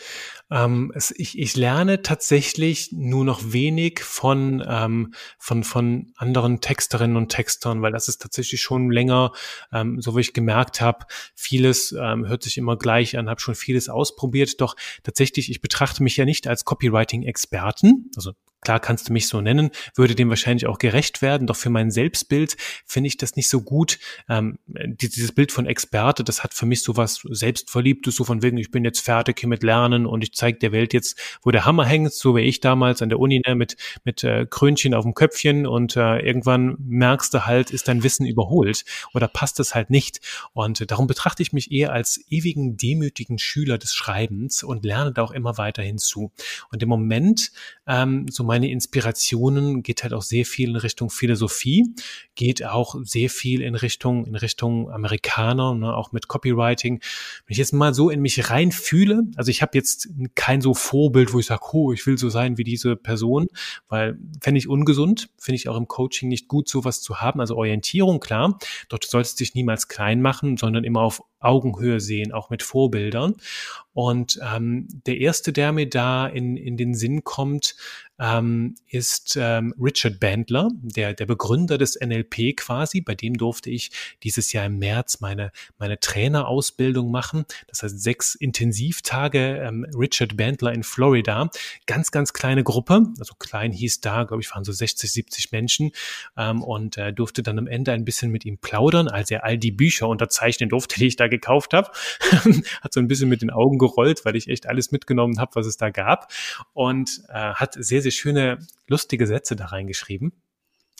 Ähm, es, ich, ich lerne tatsächlich nur noch wenig von, ähm, von, von anderen Texterinnen und Textern, weil das ist tatsächlich schon länger, ähm, so wie ich gemerkt habe, vieles ähm, hört sich immer gleich an, habe schon vieles ausprobiert, doch tatsächlich, ich betrachte mich ja nicht als Copywriting-Experten, also Klar kannst du mich so nennen, würde dem wahrscheinlich auch gerecht werden, doch für mein Selbstbild finde ich das nicht so gut. Ähm, dieses Bild von Experte, das hat für mich so was Selbstverliebtes, so von wegen, ich bin jetzt fertig hier mit Lernen und ich zeige der Welt jetzt, wo der Hammer hängt, so wie ich damals an der Uni ne, mit, mit äh, Krönchen auf dem Köpfchen und äh, irgendwann merkst du halt, ist dein Wissen überholt oder passt es halt nicht. Und äh, darum betrachte ich mich eher als ewigen, demütigen Schüler des Schreibens und lerne da auch immer weiter hinzu. Und im Moment, ähm, so mein meine Inspirationen geht halt auch sehr viel in Richtung Philosophie, geht auch sehr viel in Richtung, in Richtung Amerikaner, ne, auch mit Copywriting. Wenn ich jetzt mal so in mich reinfühle, also ich habe jetzt kein so Vorbild, wo ich sage, oh, ich will so sein wie diese Person, weil fände ich ungesund, finde ich auch im Coaching nicht gut, sowas zu haben. Also Orientierung, klar, dort sollst du dich niemals klein machen, sondern immer auf Augenhöhe sehen, auch mit Vorbildern. Und ähm, der erste, der mir da in, in den Sinn kommt, ähm, ist ähm, Richard Bandler, der, der Begründer des NLP quasi. Bei dem durfte ich dieses Jahr im März meine, meine Trainerausbildung machen. Das heißt sechs Intensivtage ähm, Richard Bandler in Florida. Ganz, ganz kleine Gruppe. Also klein hieß da, glaube ich, waren so 60, 70 Menschen ähm, und äh, durfte dann am Ende ein bisschen mit ihm plaudern, als er all die Bücher unterzeichnen durfte, die ich da gekauft habe. hat so ein bisschen mit den Augen gerollt, weil ich echt alles mitgenommen habe, was es da gab. Und äh, hat sehr, sehr schöne, lustige Sätze da reingeschrieben.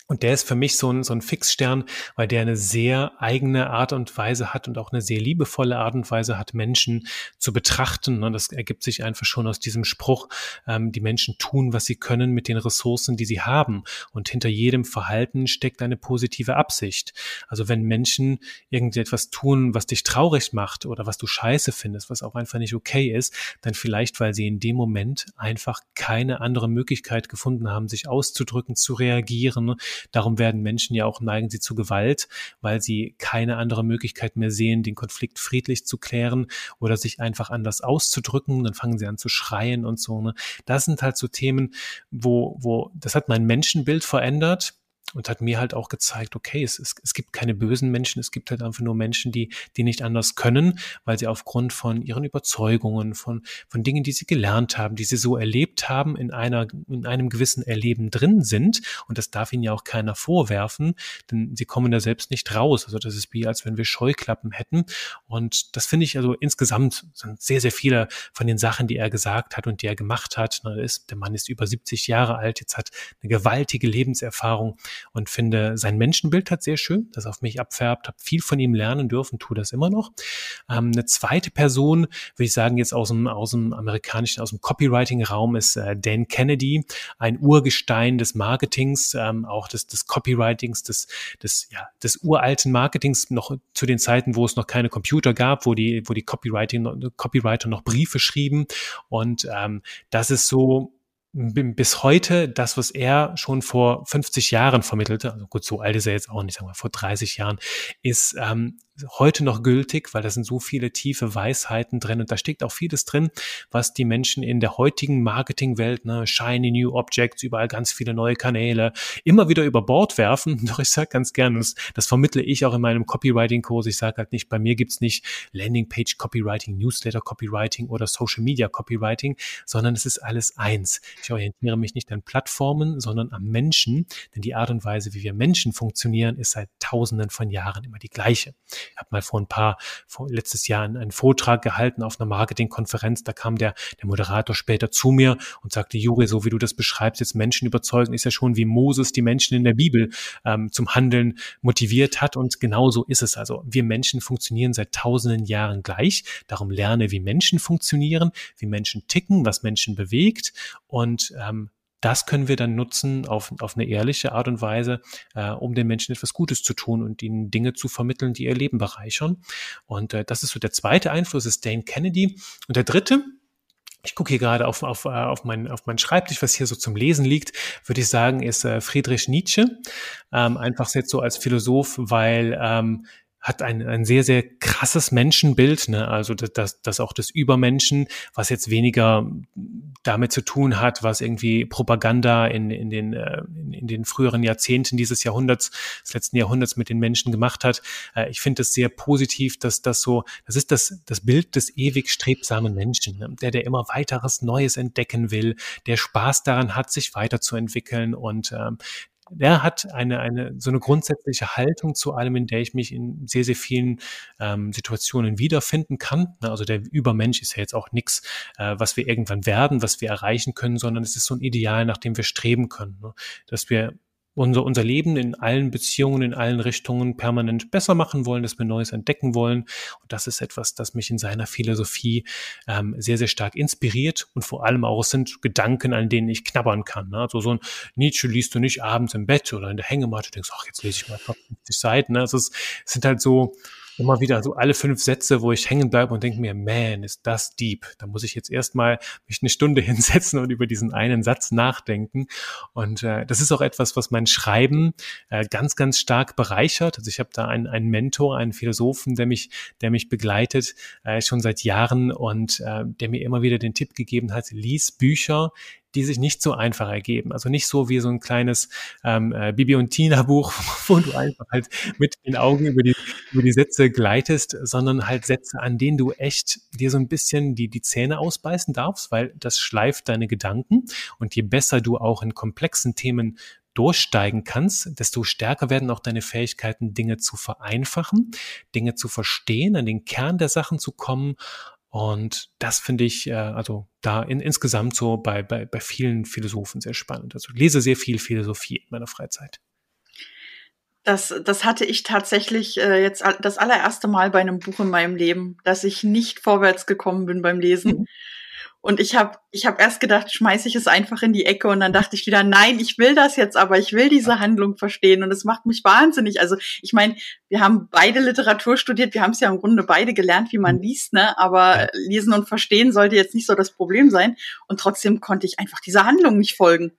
Und der ist für mich so ein, so ein Fixstern, weil der eine sehr eigene Art und Weise hat und auch eine sehr liebevolle Art und Weise hat, Menschen zu betrachten. Und das ergibt sich einfach schon aus diesem Spruch, ähm, die Menschen tun, was sie können mit den Ressourcen, die sie haben. Und hinter jedem Verhalten steckt eine positive Absicht. Also wenn Menschen irgendetwas tun, was dich traurig macht oder was du scheiße findest, was auch einfach nicht okay ist, dann vielleicht, weil sie in dem Moment einfach keine andere Möglichkeit gefunden haben, sich auszudrücken, zu reagieren Darum werden Menschen ja auch neigen sie zu Gewalt, weil sie keine andere Möglichkeit mehr sehen, den Konflikt friedlich zu klären oder sich einfach anders auszudrücken. Dann fangen sie an zu schreien und so. Ne? Das sind halt so Themen, wo, wo, das hat mein Menschenbild verändert und hat mir halt auch gezeigt, okay, es, es, es gibt keine bösen Menschen, es gibt halt einfach nur Menschen, die, die nicht anders können, weil sie aufgrund von ihren Überzeugungen, von, von Dingen, die sie gelernt haben, die sie so erlebt haben, in einer, in einem gewissen Erleben drin sind. Und das darf ihnen ja auch keiner vorwerfen, denn sie kommen da selbst nicht raus. Also das ist wie, als wenn wir Scheuklappen hätten. Und das finde ich also insgesamt sind sehr, sehr viele von den Sachen, die er gesagt hat und die er gemacht hat. Ist, der Mann ist über 70 Jahre alt, jetzt hat eine gewaltige Lebenserfahrung und finde sein Menschenbild hat sehr schön, das auf mich abfärbt, habe viel von ihm lernen dürfen, tue das immer noch. Ähm, eine zweite Person, würde ich sagen, jetzt aus dem, aus dem amerikanischen, aus dem Copywriting-Raum ist äh, Dan Kennedy, ein Urgestein des Marketings, ähm, auch des, des Copywritings, des, des, ja, des uralten Marketings, noch zu den Zeiten, wo es noch keine Computer gab, wo die, wo die Copywriting, Copywriter noch Briefe schrieben. Und ähm, das ist so bis heute das, was er schon vor 50 Jahren vermittelte, also gut, so alt ist er jetzt auch nicht, sagen wir vor 30 Jahren, ist ähm, heute noch gültig, weil da sind so viele tiefe Weisheiten drin und da steckt auch vieles drin, was die Menschen in der heutigen Marketingwelt, ne, shiny new objects, überall ganz viele neue Kanäle, immer wieder über Bord werfen. Doch ich sage ganz gerne, das, das vermittle ich auch in meinem Copywriting-Kurs. Ich sage halt nicht, bei mir gibt's nicht Landingpage Copywriting, Newsletter Copywriting oder Social Media Copywriting, sondern es ist alles eins. Ich orientiere mich nicht an Plattformen, sondern am Menschen, denn die Art und Weise, wie wir Menschen funktionieren, ist seit Tausenden von Jahren immer die gleiche. Ich habe mal vor ein paar, vor letztes Jahr einen, Vortrag gehalten auf einer Marketingkonferenz. Da kam der, der Moderator später zu mir und sagte, Juri, so wie du das beschreibst, jetzt Menschen überzeugen, ist ja schon wie Moses die Menschen in der Bibel ähm, zum Handeln motiviert hat. Und genauso ist es. Also wir Menschen funktionieren seit tausenden Jahren gleich. Darum lerne, wie Menschen funktionieren, wie Menschen ticken, was Menschen bewegt. Und ähm, das können wir dann nutzen auf, auf eine ehrliche Art und Weise, äh, um den Menschen etwas Gutes zu tun und ihnen Dinge zu vermitteln, die ihr Leben bereichern. Und äh, das ist so der zweite Einfluss, ist Dane Kennedy. Und der dritte, ich gucke hier gerade auf, auf, äh, auf, mein, auf mein Schreibtisch, was hier so zum Lesen liegt, würde ich sagen, ist äh, Friedrich Nietzsche. Ähm, einfach jetzt so als Philosoph, weil ähm, hat ein, ein sehr, sehr krasses Menschenbild, ne? also das, das auch des Übermenschen, was jetzt weniger damit zu tun hat, was irgendwie Propaganda in, in, den, äh, in, in den früheren Jahrzehnten dieses Jahrhunderts, des letzten Jahrhunderts mit den Menschen gemacht hat. Äh, ich finde es sehr positiv, dass das so, das ist das, das Bild des ewig strebsamen Menschen, ne? der, der immer weiteres Neues entdecken will, der Spaß daran hat, sich weiterzuentwickeln und ähm, der hat eine, eine, so eine grundsätzliche Haltung zu allem, in der ich mich in sehr, sehr vielen ähm, Situationen wiederfinden kann. Also der Übermensch ist ja jetzt auch nichts, äh, was wir irgendwann werden, was wir erreichen können, sondern es ist so ein Ideal, nach dem wir streben können. Ne? Dass wir unser, unser Leben in allen Beziehungen, in allen Richtungen permanent besser machen wollen, dass wir Neues entdecken wollen. Und das ist etwas, das mich in seiner Philosophie ähm, sehr, sehr stark inspiriert und vor allem auch sind Gedanken, an denen ich knabbern kann. Ne? Also so ein Nietzsche liest du nicht abends im Bett oder in der Hängematte, denkst, ach, jetzt lese ich mal 50 Seiten. Ne? Also es, es sind halt so, immer wieder so alle fünf Sätze, wo ich hängen bleibe und denke mir, man, ist das deep. Da muss ich jetzt erstmal mich eine Stunde hinsetzen und über diesen einen Satz nachdenken. Und äh, das ist auch etwas, was mein Schreiben äh, ganz, ganz stark bereichert. Also ich habe da einen, einen Mentor, einen Philosophen, der mich, der mich begleitet, äh, schon seit Jahren und äh, der mir immer wieder den Tipp gegeben hat, lies Bücher, die sich nicht so einfach ergeben. Also nicht so wie so ein kleines ähm, äh, Bibi und Tina Buch, wo du einfach halt mit den Augen über die, über die Sätze gleitest, sondern halt Sätze, an denen du echt dir so ein bisschen die, die Zähne ausbeißen darfst, weil das schleift deine Gedanken. Und je besser du auch in komplexen Themen durchsteigen kannst, desto stärker werden auch deine Fähigkeiten, Dinge zu vereinfachen, Dinge zu verstehen, an den Kern der Sachen zu kommen und das finde ich, äh, also da in, insgesamt so bei, bei, bei vielen Philosophen sehr spannend. Also ich lese sehr viel Philosophie in meiner Freizeit. Das, das hatte ich tatsächlich äh, jetzt das allererste Mal bei einem Buch in meinem Leben, dass ich nicht vorwärts gekommen bin beim Lesen. Und ich habe ich hab erst gedacht, schmeiße ich es einfach in die Ecke und dann dachte ich wieder, nein, ich will das jetzt, aber ich will diese Handlung verstehen und es macht mich wahnsinnig. Also ich meine, wir haben beide Literatur studiert, wir haben es ja im Grunde beide gelernt, wie man mhm. liest, ne? Aber lesen und verstehen sollte jetzt nicht so das Problem sein. Und trotzdem konnte ich einfach dieser Handlung nicht folgen.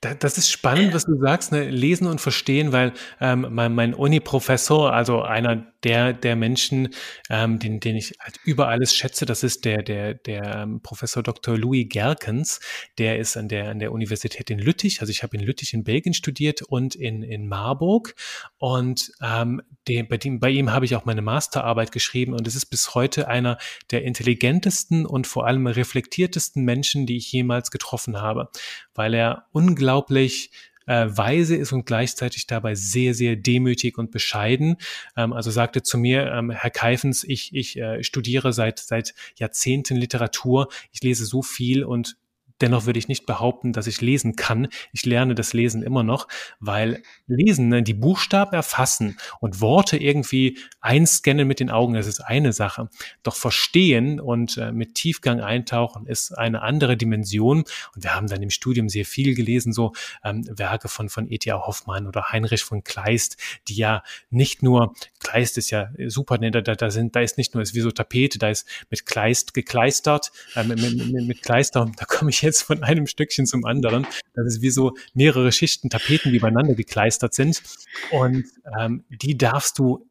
Das ist spannend, was du sagst, ne? lesen und verstehen, weil ähm, mein, mein Uni-Professor, also einer der, der Menschen, ähm, den, den ich halt über alles schätze, das ist der, der, der ähm, Professor Dr. Louis Gerkens, der ist an der, an der Universität in Lüttich, also ich habe in Lüttich in Belgien studiert und in, in Marburg. Und ähm, den, bei, dem, bei ihm habe ich auch meine Masterarbeit geschrieben. Und es ist bis heute einer der intelligentesten und vor allem reflektiertesten Menschen, die ich jemals getroffen habe, weil er unglaublich äh, weise ist und gleichzeitig dabei sehr, sehr demütig und bescheiden. Ähm, also sagte zu mir, ähm, Herr Keifens, ich, ich äh, studiere seit, seit Jahrzehnten Literatur, ich lese so viel und Dennoch würde ich nicht behaupten, dass ich lesen kann. Ich lerne das Lesen immer noch, weil Lesen, ne, die Buchstaben erfassen und Worte irgendwie einscannen mit den Augen, das ist eine Sache. Doch verstehen und äh, mit Tiefgang eintauchen ist eine andere Dimension. Und wir haben dann im Studium sehr viel gelesen, so ähm, Werke von, von E.T.A. Hoffmann oder Heinrich von Kleist, die ja nicht nur, Kleist ist ja super, ne, da, da, sind, da ist nicht nur, ist wie so Tapete, da ist mit Kleist gekleistert, äh, mit, mit, mit, Kleister, da komme ich jetzt von einem Stückchen zum anderen. Das ist wie so mehrere Schichten Tapeten, die übereinander gekleistert sind. Und ähm, die darfst du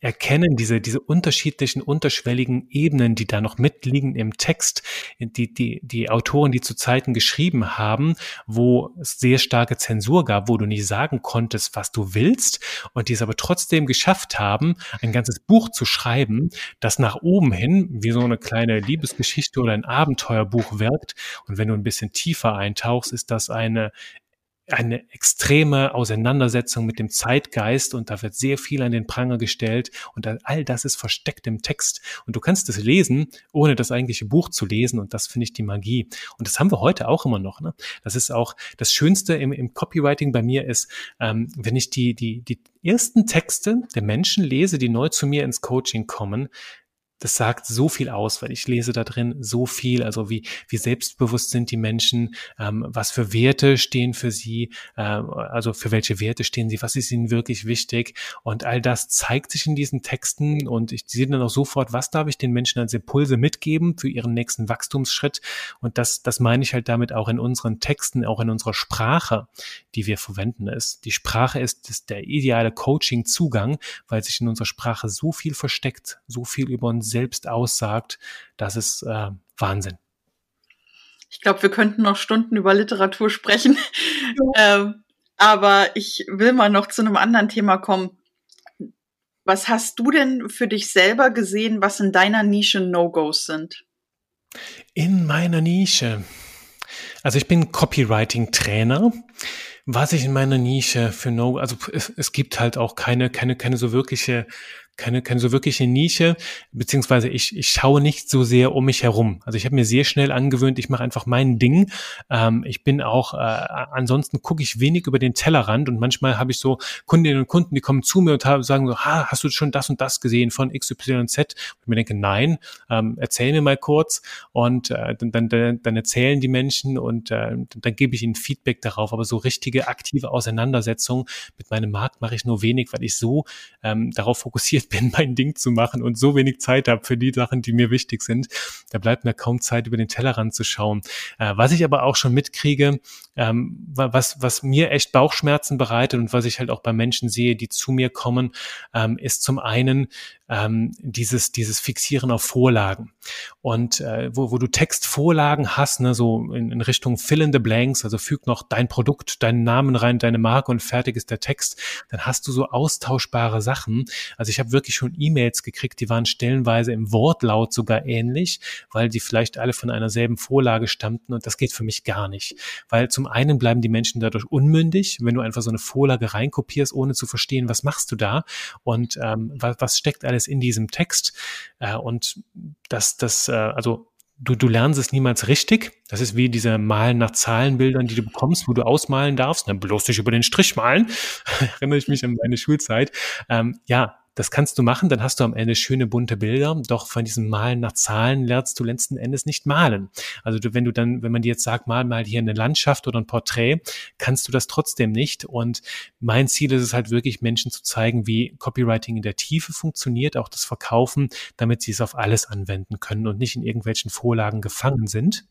erkennen, diese, diese unterschiedlichen, unterschwelligen Ebenen, die da noch mitliegen im Text, die, die, die Autoren, die zu Zeiten geschrieben haben, wo es sehr starke Zensur gab, wo du nicht sagen konntest, was du willst, und die es aber trotzdem geschafft haben, ein ganzes Buch zu schreiben, das nach oben hin wie so eine kleine Liebesgeschichte oder ein Abenteuerbuch wirkt. Und wenn du ein bisschen tiefer eintauchst, ist das eine eine extreme Auseinandersetzung mit dem Zeitgeist und da wird sehr viel an den Pranger gestellt und all das ist versteckt im Text und du kannst es lesen, ohne das eigentliche Buch zu lesen und das finde ich die Magie und das haben wir heute auch immer noch. Ne? Das ist auch das Schönste im, im Copywriting bei mir ist, ähm, wenn ich die, die, die ersten Texte der Menschen lese, die neu zu mir ins Coaching kommen, das sagt so viel aus, weil ich lese da drin so viel, also wie, wie selbstbewusst sind die Menschen, ähm, was für Werte stehen für sie, äh, also für welche Werte stehen sie, was ist ihnen wirklich wichtig und all das zeigt sich in diesen Texten und ich sehe dann auch sofort, was darf ich den Menschen als Impulse mitgeben für ihren nächsten Wachstumsschritt und das, das meine ich halt damit auch in unseren Texten, auch in unserer Sprache, die wir verwenden ist. Die Sprache ist, ist der ideale Coaching-Zugang, weil sich in unserer Sprache so viel versteckt, so viel über uns selbst aussagt, das ist äh, Wahnsinn. Ich glaube, wir könnten noch Stunden über Literatur sprechen. Ja. ähm, aber ich will mal noch zu einem anderen Thema kommen. Was hast du denn für dich selber gesehen, was in deiner Nische No-Gos sind? In meiner Nische. Also ich bin Copywriting-Trainer. Was ich in meiner Nische für No, also es, es gibt halt auch keine, keine, keine so wirkliche keine, keine so wirkliche Nische, beziehungsweise ich, ich schaue nicht so sehr um mich herum. Also ich habe mir sehr schnell angewöhnt, ich mache einfach mein Ding. Ähm, ich bin auch, äh, ansonsten gucke ich wenig über den Tellerrand und manchmal habe ich so Kundinnen und Kunden, die kommen zu mir und haben, sagen so, ha, hast du schon das und das gesehen von XYZ? Und ich mir denke, nein, ähm, erzähl mir mal kurz und äh, dann, dann, dann erzählen die Menschen und äh, dann gebe ich ihnen Feedback darauf. Aber so richtige aktive Auseinandersetzung mit meinem Markt mache ich nur wenig, weil ich so ähm, darauf fokussiert bin, mein Ding zu machen und so wenig Zeit habe für die Sachen, die mir wichtig sind. Da bleibt mir kaum Zeit, über den Tellerrand zu schauen. Äh, was ich aber auch schon mitkriege, ähm, was, was mir echt Bauchschmerzen bereitet und was ich halt auch bei Menschen sehe, die zu mir kommen, ähm, ist zum einen ähm, dieses, dieses Fixieren auf Vorlagen. Und äh, wo, wo du Textvorlagen hast, ne, so in, in Richtung Fill in the Blanks, also füg noch dein Produkt, deinen Namen rein, deine Marke und fertig ist der Text, dann hast du so austauschbare Sachen. Also ich habe wirklich schon E-Mails gekriegt, die waren stellenweise im Wortlaut sogar ähnlich, weil die vielleicht alle von einer selben Vorlage stammten und das geht für mich gar nicht. Weil zum einen bleiben die Menschen dadurch unmündig, wenn du einfach so eine Vorlage reinkopierst, ohne zu verstehen, was machst du da und ähm, was, was steckt alles in diesem Text. Äh, und das, das, äh, also du, du lernst es niemals richtig. Das ist wie diese Malen nach Zahlenbildern, die du bekommst, wo du ausmalen darfst. Na, bloß nicht über den Strich malen. Erinnere ich mich an meine Schulzeit. Ähm, ja, das kannst du machen, dann hast du am Ende schöne bunte Bilder. Doch von diesem Malen nach Zahlen lernst du letzten Endes nicht malen. Also du, wenn du dann, wenn man dir jetzt sagt, mal mal hier eine Landschaft oder ein Porträt, kannst du das trotzdem nicht. Und mein Ziel ist es halt wirklich, Menschen zu zeigen, wie Copywriting in der Tiefe funktioniert, auch das Verkaufen, damit sie es auf alles anwenden können und nicht in irgendwelchen Vorlagen gefangen sind.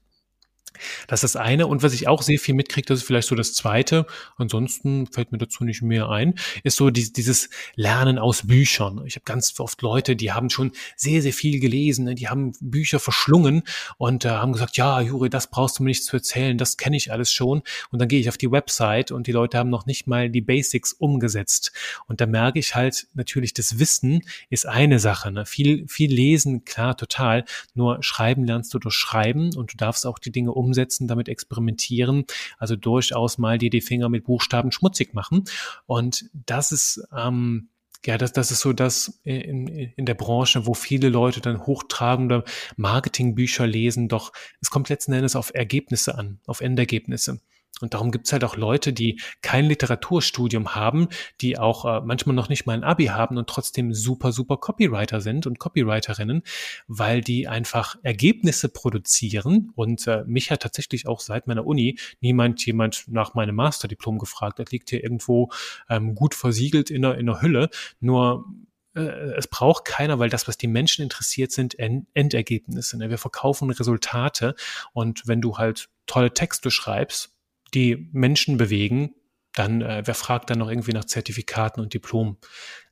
Das ist das eine. Und was ich auch sehr viel mitkriege, das ist vielleicht so das zweite. Ansonsten fällt mir dazu nicht mehr ein, ist so dieses Lernen aus Büchern. Ich habe ganz oft Leute, die haben schon sehr, sehr viel gelesen, ne? die haben Bücher verschlungen und äh, haben gesagt, ja, Juri, das brauchst du mir nicht zu erzählen, das kenne ich alles schon. Und dann gehe ich auf die Website und die Leute haben noch nicht mal die Basics umgesetzt. Und da merke ich halt natürlich, das Wissen ist eine Sache. Ne? Viel, viel lesen, klar, total. Nur schreiben lernst du durch Schreiben und du darfst auch die Dinge umsetzen umsetzen, damit experimentieren, also durchaus mal dir die Finger mit Buchstaben schmutzig machen. Und das ist ähm, ja, das, das ist so das in, in der Branche, wo viele Leute dann hochtragende Marketingbücher lesen, doch es kommt letzten Endes auf Ergebnisse an, auf Endergebnisse. Und darum gibt es halt auch Leute, die kein Literaturstudium haben, die auch äh, manchmal noch nicht mal ein Abi haben und trotzdem super, super Copywriter sind und Copywriterinnen, weil die einfach Ergebnisse produzieren. Und äh, mich hat tatsächlich auch seit meiner Uni niemand jemand nach meinem Masterdiplom gefragt. Das liegt hier irgendwo ähm, gut versiegelt in der, in der Hülle. Nur äh, es braucht keiner, weil das, was die Menschen interessiert, sind Endergebnisse. Ne? Wir verkaufen Resultate und wenn du halt tolle Texte schreibst, die Menschen bewegen, dann äh, wer fragt dann noch irgendwie nach Zertifikaten und Diplomen?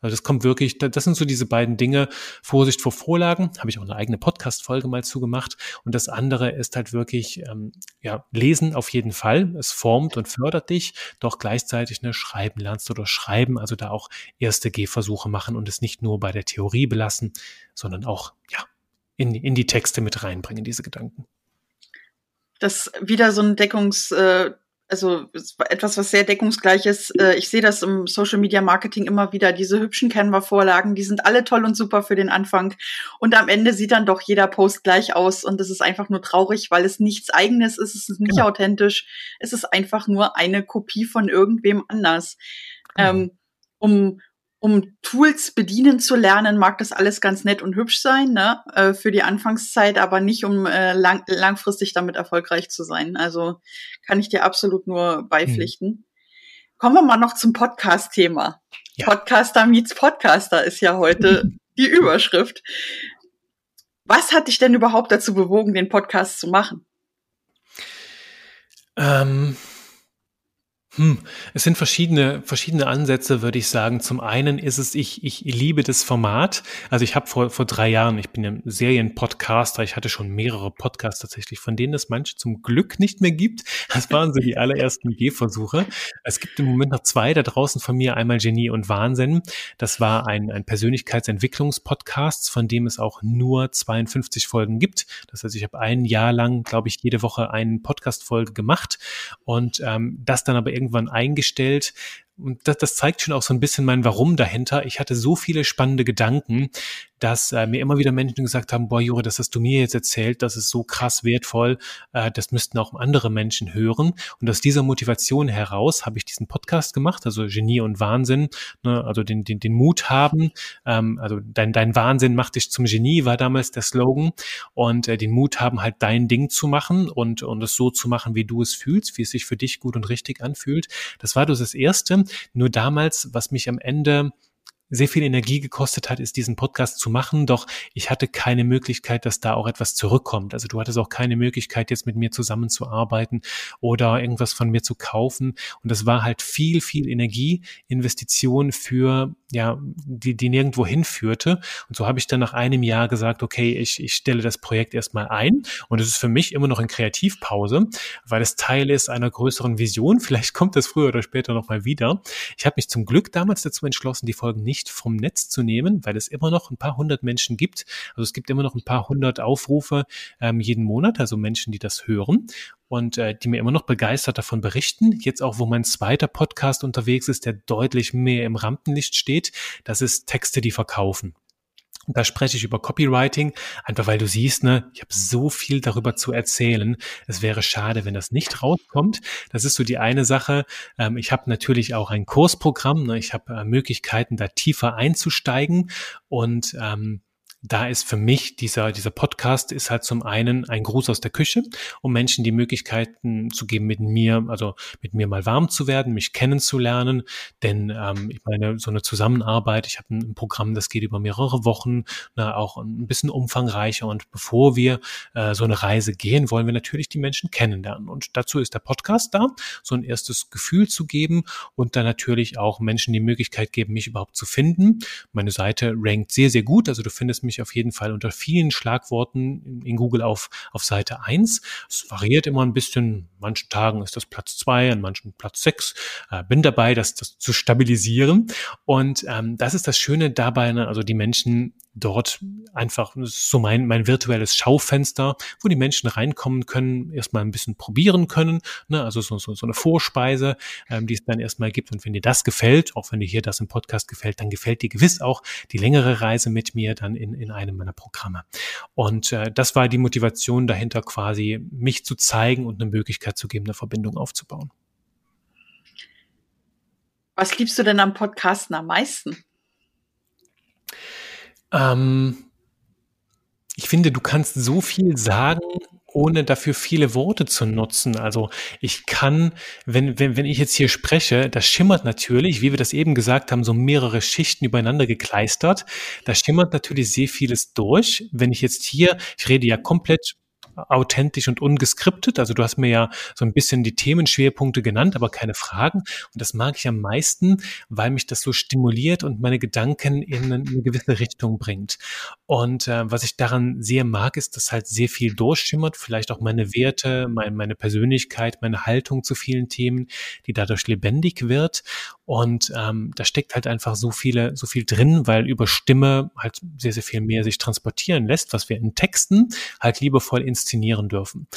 Also das kommt wirklich, das sind so diese beiden Dinge. Vorsicht vor Vorlagen, habe ich auch eine eigene Podcast-Folge mal zugemacht. Und das andere ist halt wirklich, ähm, ja, lesen auf jeden Fall. Es formt und fördert dich, doch gleichzeitig ne, schreiben lernst du durch Schreiben, also da auch erste Gehversuche machen und es nicht nur bei der Theorie belassen, sondern auch, ja, in, in die Texte mit reinbringen, diese Gedanken. Das wieder so ein Deckungs, äh, also etwas, was sehr deckungsgleich ist. Äh, ich sehe das im Social Media Marketing immer wieder. Diese hübschen Canva-Vorlagen, die sind alle toll und super für den Anfang. Und am Ende sieht dann doch jeder Post gleich aus. Und das ist einfach nur traurig, weil es nichts eigenes ist. Es ist nicht genau. authentisch. Es ist einfach nur eine Kopie von irgendwem anders. Genau. Ähm, um, um Tools bedienen zu lernen, mag das alles ganz nett und hübsch sein, ne? Äh, für die Anfangszeit, aber nicht um äh, lang, langfristig damit erfolgreich zu sein. Also kann ich dir absolut nur beipflichten. Mhm. Kommen wir mal noch zum Podcast-Thema. Ja. Podcaster meets Podcaster ist ja heute die Überschrift. Was hat dich denn überhaupt dazu bewogen, den Podcast zu machen? Ähm, hm, es sind verschiedene, verschiedene Ansätze, würde ich sagen. Zum einen ist es, ich, ich liebe das Format. Also ich habe vor, vor drei Jahren, ich bin ja Serienpodcaster, ich hatte schon mehrere Podcasts tatsächlich, von denen es manche zum Glück nicht mehr gibt. Das waren so die allerersten Gehversuche. Es gibt im Moment noch zwei da draußen von mir, einmal Genie und Wahnsinn. Das war ein, ein Persönlichkeitsentwicklungspodcast, von dem es auch nur 52 Folgen gibt. Das heißt, ich habe ein Jahr lang, glaube ich, jede Woche eine Podcast-Folge gemacht und ähm, das dann aber irgendwie irgendwann eingestellt, und das, das zeigt schon auch so ein bisschen mein Warum dahinter. Ich hatte so viele spannende Gedanken, dass äh, mir immer wieder Menschen gesagt haben, boah, Jure, das hast du mir jetzt erzählt, das ist so krass wertvoll, äh, das müssten auch andere Menschen hören. Und aus dieser Motivation heraus habe ich diesen Podcast gemacht, also Genie und Wahnsinn, ne, also den, den, den Mut haben, ähm, also dein, dein Wahnsinn macht dich zum Genie, war damals der Slogan. Und äh, den Mut haben, halt dein Ding zu machen und, und es so zu machen, wie du es fühlst, wie es sich für dich gut und richtig anfühlt. Das war das Erste. Nur damals, was mich am Ende sehr viel Energie gekostet hat, ist diesen Podcast zu machen, doch ich hatte keine Möglichkeit, dass da auch etwas zurückkommt. Also du hattest auch keine Möglichkeit, jetzt mit mir zusammenzuarbeiten oder irgendwas von mir zu kaufen. Und das war halt viel, viel Energieinvestition für, ja, die, die nirgendwo hinführte. Und so habe ich dann nach einem Jahr gesagt, okay, ich, ich stelle das Projekt erstmal ein. Und es ist für mich immer noch in Kreativpause, weil es Teil ist einer größeren Vision. Vielleicht kommt das früher oder später nochmal wieder. Ich habe mich zum Glück damals dazu entschlossen, die Folgen nicht nicht vom Netz zu nehmen, weil es immer noch ein paar hundert Menschen gibt. Also es gibt immer noch ein paar hundert Aufrufe ähm, jeden Monat, also Menschen, die das hören und äh, die mir immer noch begeistert davon berichten. Jetzt auch, wo mein zweiter Podcast unterwegs ist, der deutlich mehr im Rampenlicht steht, das ist Texte, die verkaufen. Da spreche ich über Copywriting, einfach weil du siehst, ne, ich habe so viel darüber zu erzählen. Es wäre schade, wenn das nicht rauskommt. Das ist so die eine Sache. Ähm, ich habe natürlich auch ein Kursprogramm. Ne, ich habe äh, Möglichkeiten, da tiefer einzusteigen und ähm, da ist für mich dieser, dieser Podcast ist halt zum einen ein Gruß aus der Küche, um Menschen die Möglichkeiten zu geben, mit mir, also mit mir mal warm zu werden, mich kennenzulernen. Denn ähm, ich meine, so eine Zusammenarbeit, ich habe ein, ein, Programm, das geht über mehrere Wochen, na, auch ein bisschen umfangreicher. Und bevor wir äh, so eine Reise gehen, wollen wir natürlich die Menschen kennenlernen. Und dazu ist der Podcast da, so ein erstes Gefühl zu geben und dann natürlich auch Menschen die Möglichkeit geben, mich überhaupt zu finden. Meine Seite rankt sehr, sehr gut. Also du findest mich mich auf jeden Fall unter vielen Schlagworten in Google auf, auf Seite 1. Es variiert immer ein bisschen. manchen Tagen ist das Platz 2, an manchen Platz 6. Äh, bin dabei, das, das zu stabilisieren. Und ähm, das ist das Schöne dabei, ne? also die Menschen dort einfach so mein, mein virtuelles Schaufenster, wo die Menschen reinkommen können, erstmal ein bisschen probieren können, ne? also so, so, so eine Vorspeise, ähm, die es dann erstmal gibt. Und wenn dir das gefällt, auch wenn dir hier das im Podcast gefällt, dann gefällt dir gewiss auch die längere Reise mit mir dann in, in einem meiner Programme. Und äh, das war die Motivation dahinter quasi, mich zu zeigen und eine Möglichkeit zu geben, eine Verbindung aufzubauen. Was liebst du denn am Podcasten am meisten? Ähm, ich finde, du kannst so viel sagen, ohne dafür viele Worte zu nutzen. Also ich kann, wenn, wenn, wenn ich jetzt hier spreche, das schimmert natürlich, wie wir das eben gesagt haben, so mehrere Schichten übereinander gekleistert. Da schimmert natürlich sehr vieles durch. Wenn ich jetzt hier, ich rede ja komplett authentisch und ungeskriptet. Also du hast mir ja so ein bisschen die Themenschwerpunkte genannt, aber keine Fragen. Und das mag ich am meisten, weil mich das so stimuliert und meine Gedanken in eine gewisse Richtung bringt. Und äh, was ich daran sehr mag, ist, dass halt sehr viel durchschimmert, vielleicht auch meine Werte, mein, meine Persönlichkeit, meine Haltung zu vielen Themen, die dadurch lebendig wird. Und ähm, da steckt halt einfach so viele, so viel drin, weil über Stimme halt sehr, sehr viel mehr sich transportieren lässt, was wir in Texten halt liebevoll inszenieren dürfen.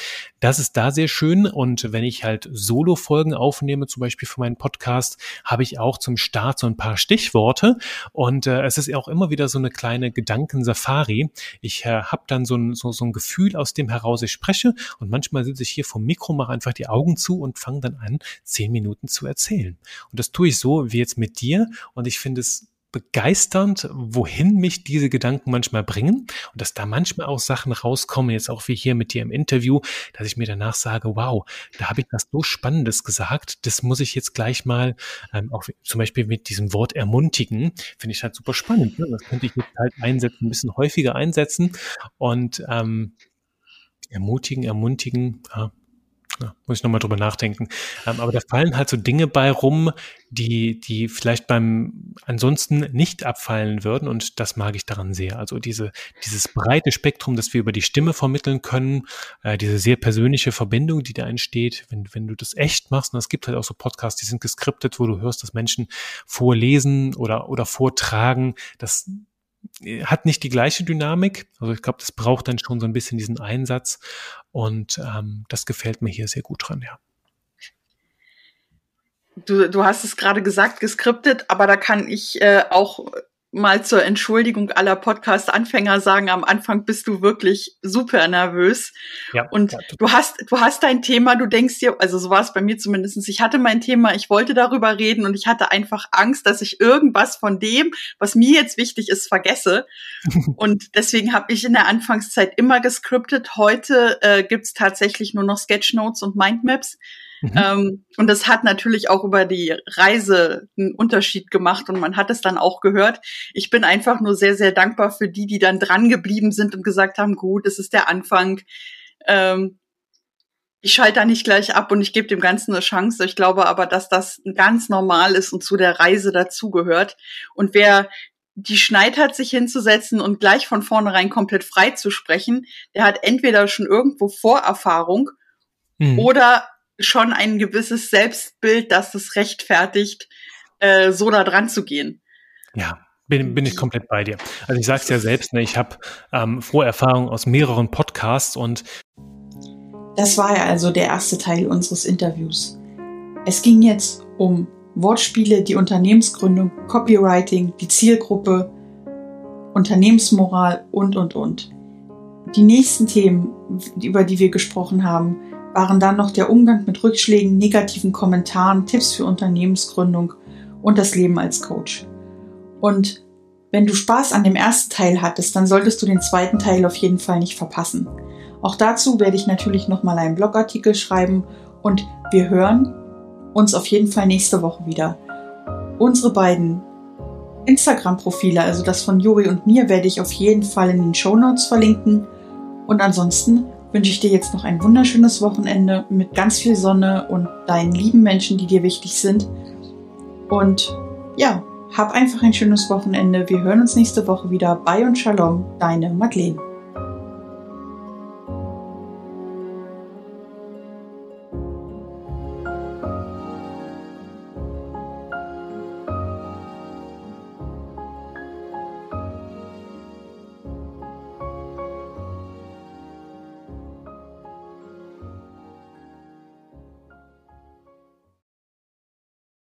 Das ist da sehr schön. Und wenn ich halt Solo-Folgen aufnehme, zum Beispiel für meinen Podcast, habe ich auch zum Start so ein paar Stichworte. Und äh, es ist auch immer wieder so eine kleine Gedankensafari. Ich äh, habe dann so ein, so, so ein Gefühl, aus dem heraus ich spreche. Und manchmal sitze ich hier vom Mikro, mache einfach die Augen zu und fange dann an, zehn Minuten zu erzählen. Und das tue ich so wie jetzt mit dir. Und ich finde es begeisternd, wohin mich diese Gedanken manchmal bringen und dass da manchmal auch Sachen rauskommen, jetzt auch wie hier mit dir im Interview, dass ich mir danach sage, wow, da habe ich was so Spannendes gesagt, das muss ich jetzt gleich mal, ähm, auch zum Beispiel mit diesem Wort ermutigen, finde ich halt super spannend. Ne? Das könnte ich jetzt halt einsetzen, ein bisschen häufiger einsetzen und ähm, ermutigen, ermutigen, ja, ja, muss ich nochmal drüber nachdenken. Ähm, aber da fallen halt so Dinge bei rum, die, die vielleicht beim ansonsten nicht abfallen würden und das mag ich daran sehr. Also diese, dieses breite Spektrum, das wir über die Stimme vermitteln können, äh, diese sehr persönliche Verbindung, die da entsteht, wenn, wenn du das echt machst. Und es gibt halt auch so Podcasts, die sind geskriptet, wo du hörst, dass Menschen vorlesen oder, oder vortragen. Das, hat nicht die gleiche Dynamik. Also ich glaube, das braucht dann schon so ein bisschen diesen Einsatz. Und ähm, das gefällt mir hier sehr gut dran, ja. Du, du hast es gerade gesagt, geskriptet, aber da kann ich äh, auch mal zur Entschuldigung aller Podcast-Anfänger sagen, am Anfang bist du wirklich super nervös. Ja, und ja, du hast, du hast dein Thema, du denkst dir, also so war es bei mir zumindestens. ich hatte mein Thema, ich wollte darüber reden und ich hatte einfach Angst, dass ich irgendwas von dem, was mir jetzt wichtig ist, vergesse. und deswegen habe ich in der Anfangszeit immer gescriptet. Heute äh, gibt's tatsächlich nur noch Sketchnotes und Mindmaps. Mhm. Ähm, und das hat natürlich auch über die Reise einen Unterschied gemacht und man hat es dann auch gehört. Ich bin einfach nur sehr, sehr dankbar für die, die dann dran geblieben sind und gesagt haben, gut, es ist der Anfang. Ähm, ich schalte da nicht gleich ab und ich gebe dem Ganzen eine Chance. Ich glaube aber, dass das ganz normal ist und zu der Reise dazugehört. Und wer die Schneid hat, sich hinzusetzen und gleich von vornherein komplett frei zu sprechen, der hat entweder schon irgendwo Vorerfahrung mhm. oder schon ein gewisses Selbstbild, das es rechtfertigt, äh, so da dran zu gehen. Ja, bin, bin ich komplett bei dir. Also ich sage es ja selbst, ne, ich habe ähm, Vorerfahrung aus mehreren Podcasts und das war ja also der erste Teil unseres Interviews. Es ging jetzt um Wortspiele, die Unternehmensgründung, Copywriting, die Zielgruppe, Unternehmensmoral und, und, und. Die nächsten Themen, über die wir gesprochen haben, waren dann noch der Umgang mit Rückschlägen, negativen Kommentaren, Tipps für Unternehmensgründung und das Leben als Coach. Und wenn du Spaß an dem ersten Teil hattest, dann solltest du den zweiten Teil auf jeden Fall nicht verpassen. Auch dazu werde ich natürlich nochmal einen Blogartikel schreiben und wir hören uns auf jeden Fall nächste Woche wieder. Unsere beiden Instagram-Profile, also das von Juri und mir, werde ich auf jeden Fall in den Show Notes verlinken. Und ansonsten wünsche ich dir jetzt noch ein wunderschönes Wochenende mit ganz viel Sonne und deinen lieben Menschen, die dir wichtig sind. Und ja, hab einfach ein schönes Wochenende. Wir hören uns nächste Woche wieder. Bye und Shalom, deine Madeleine.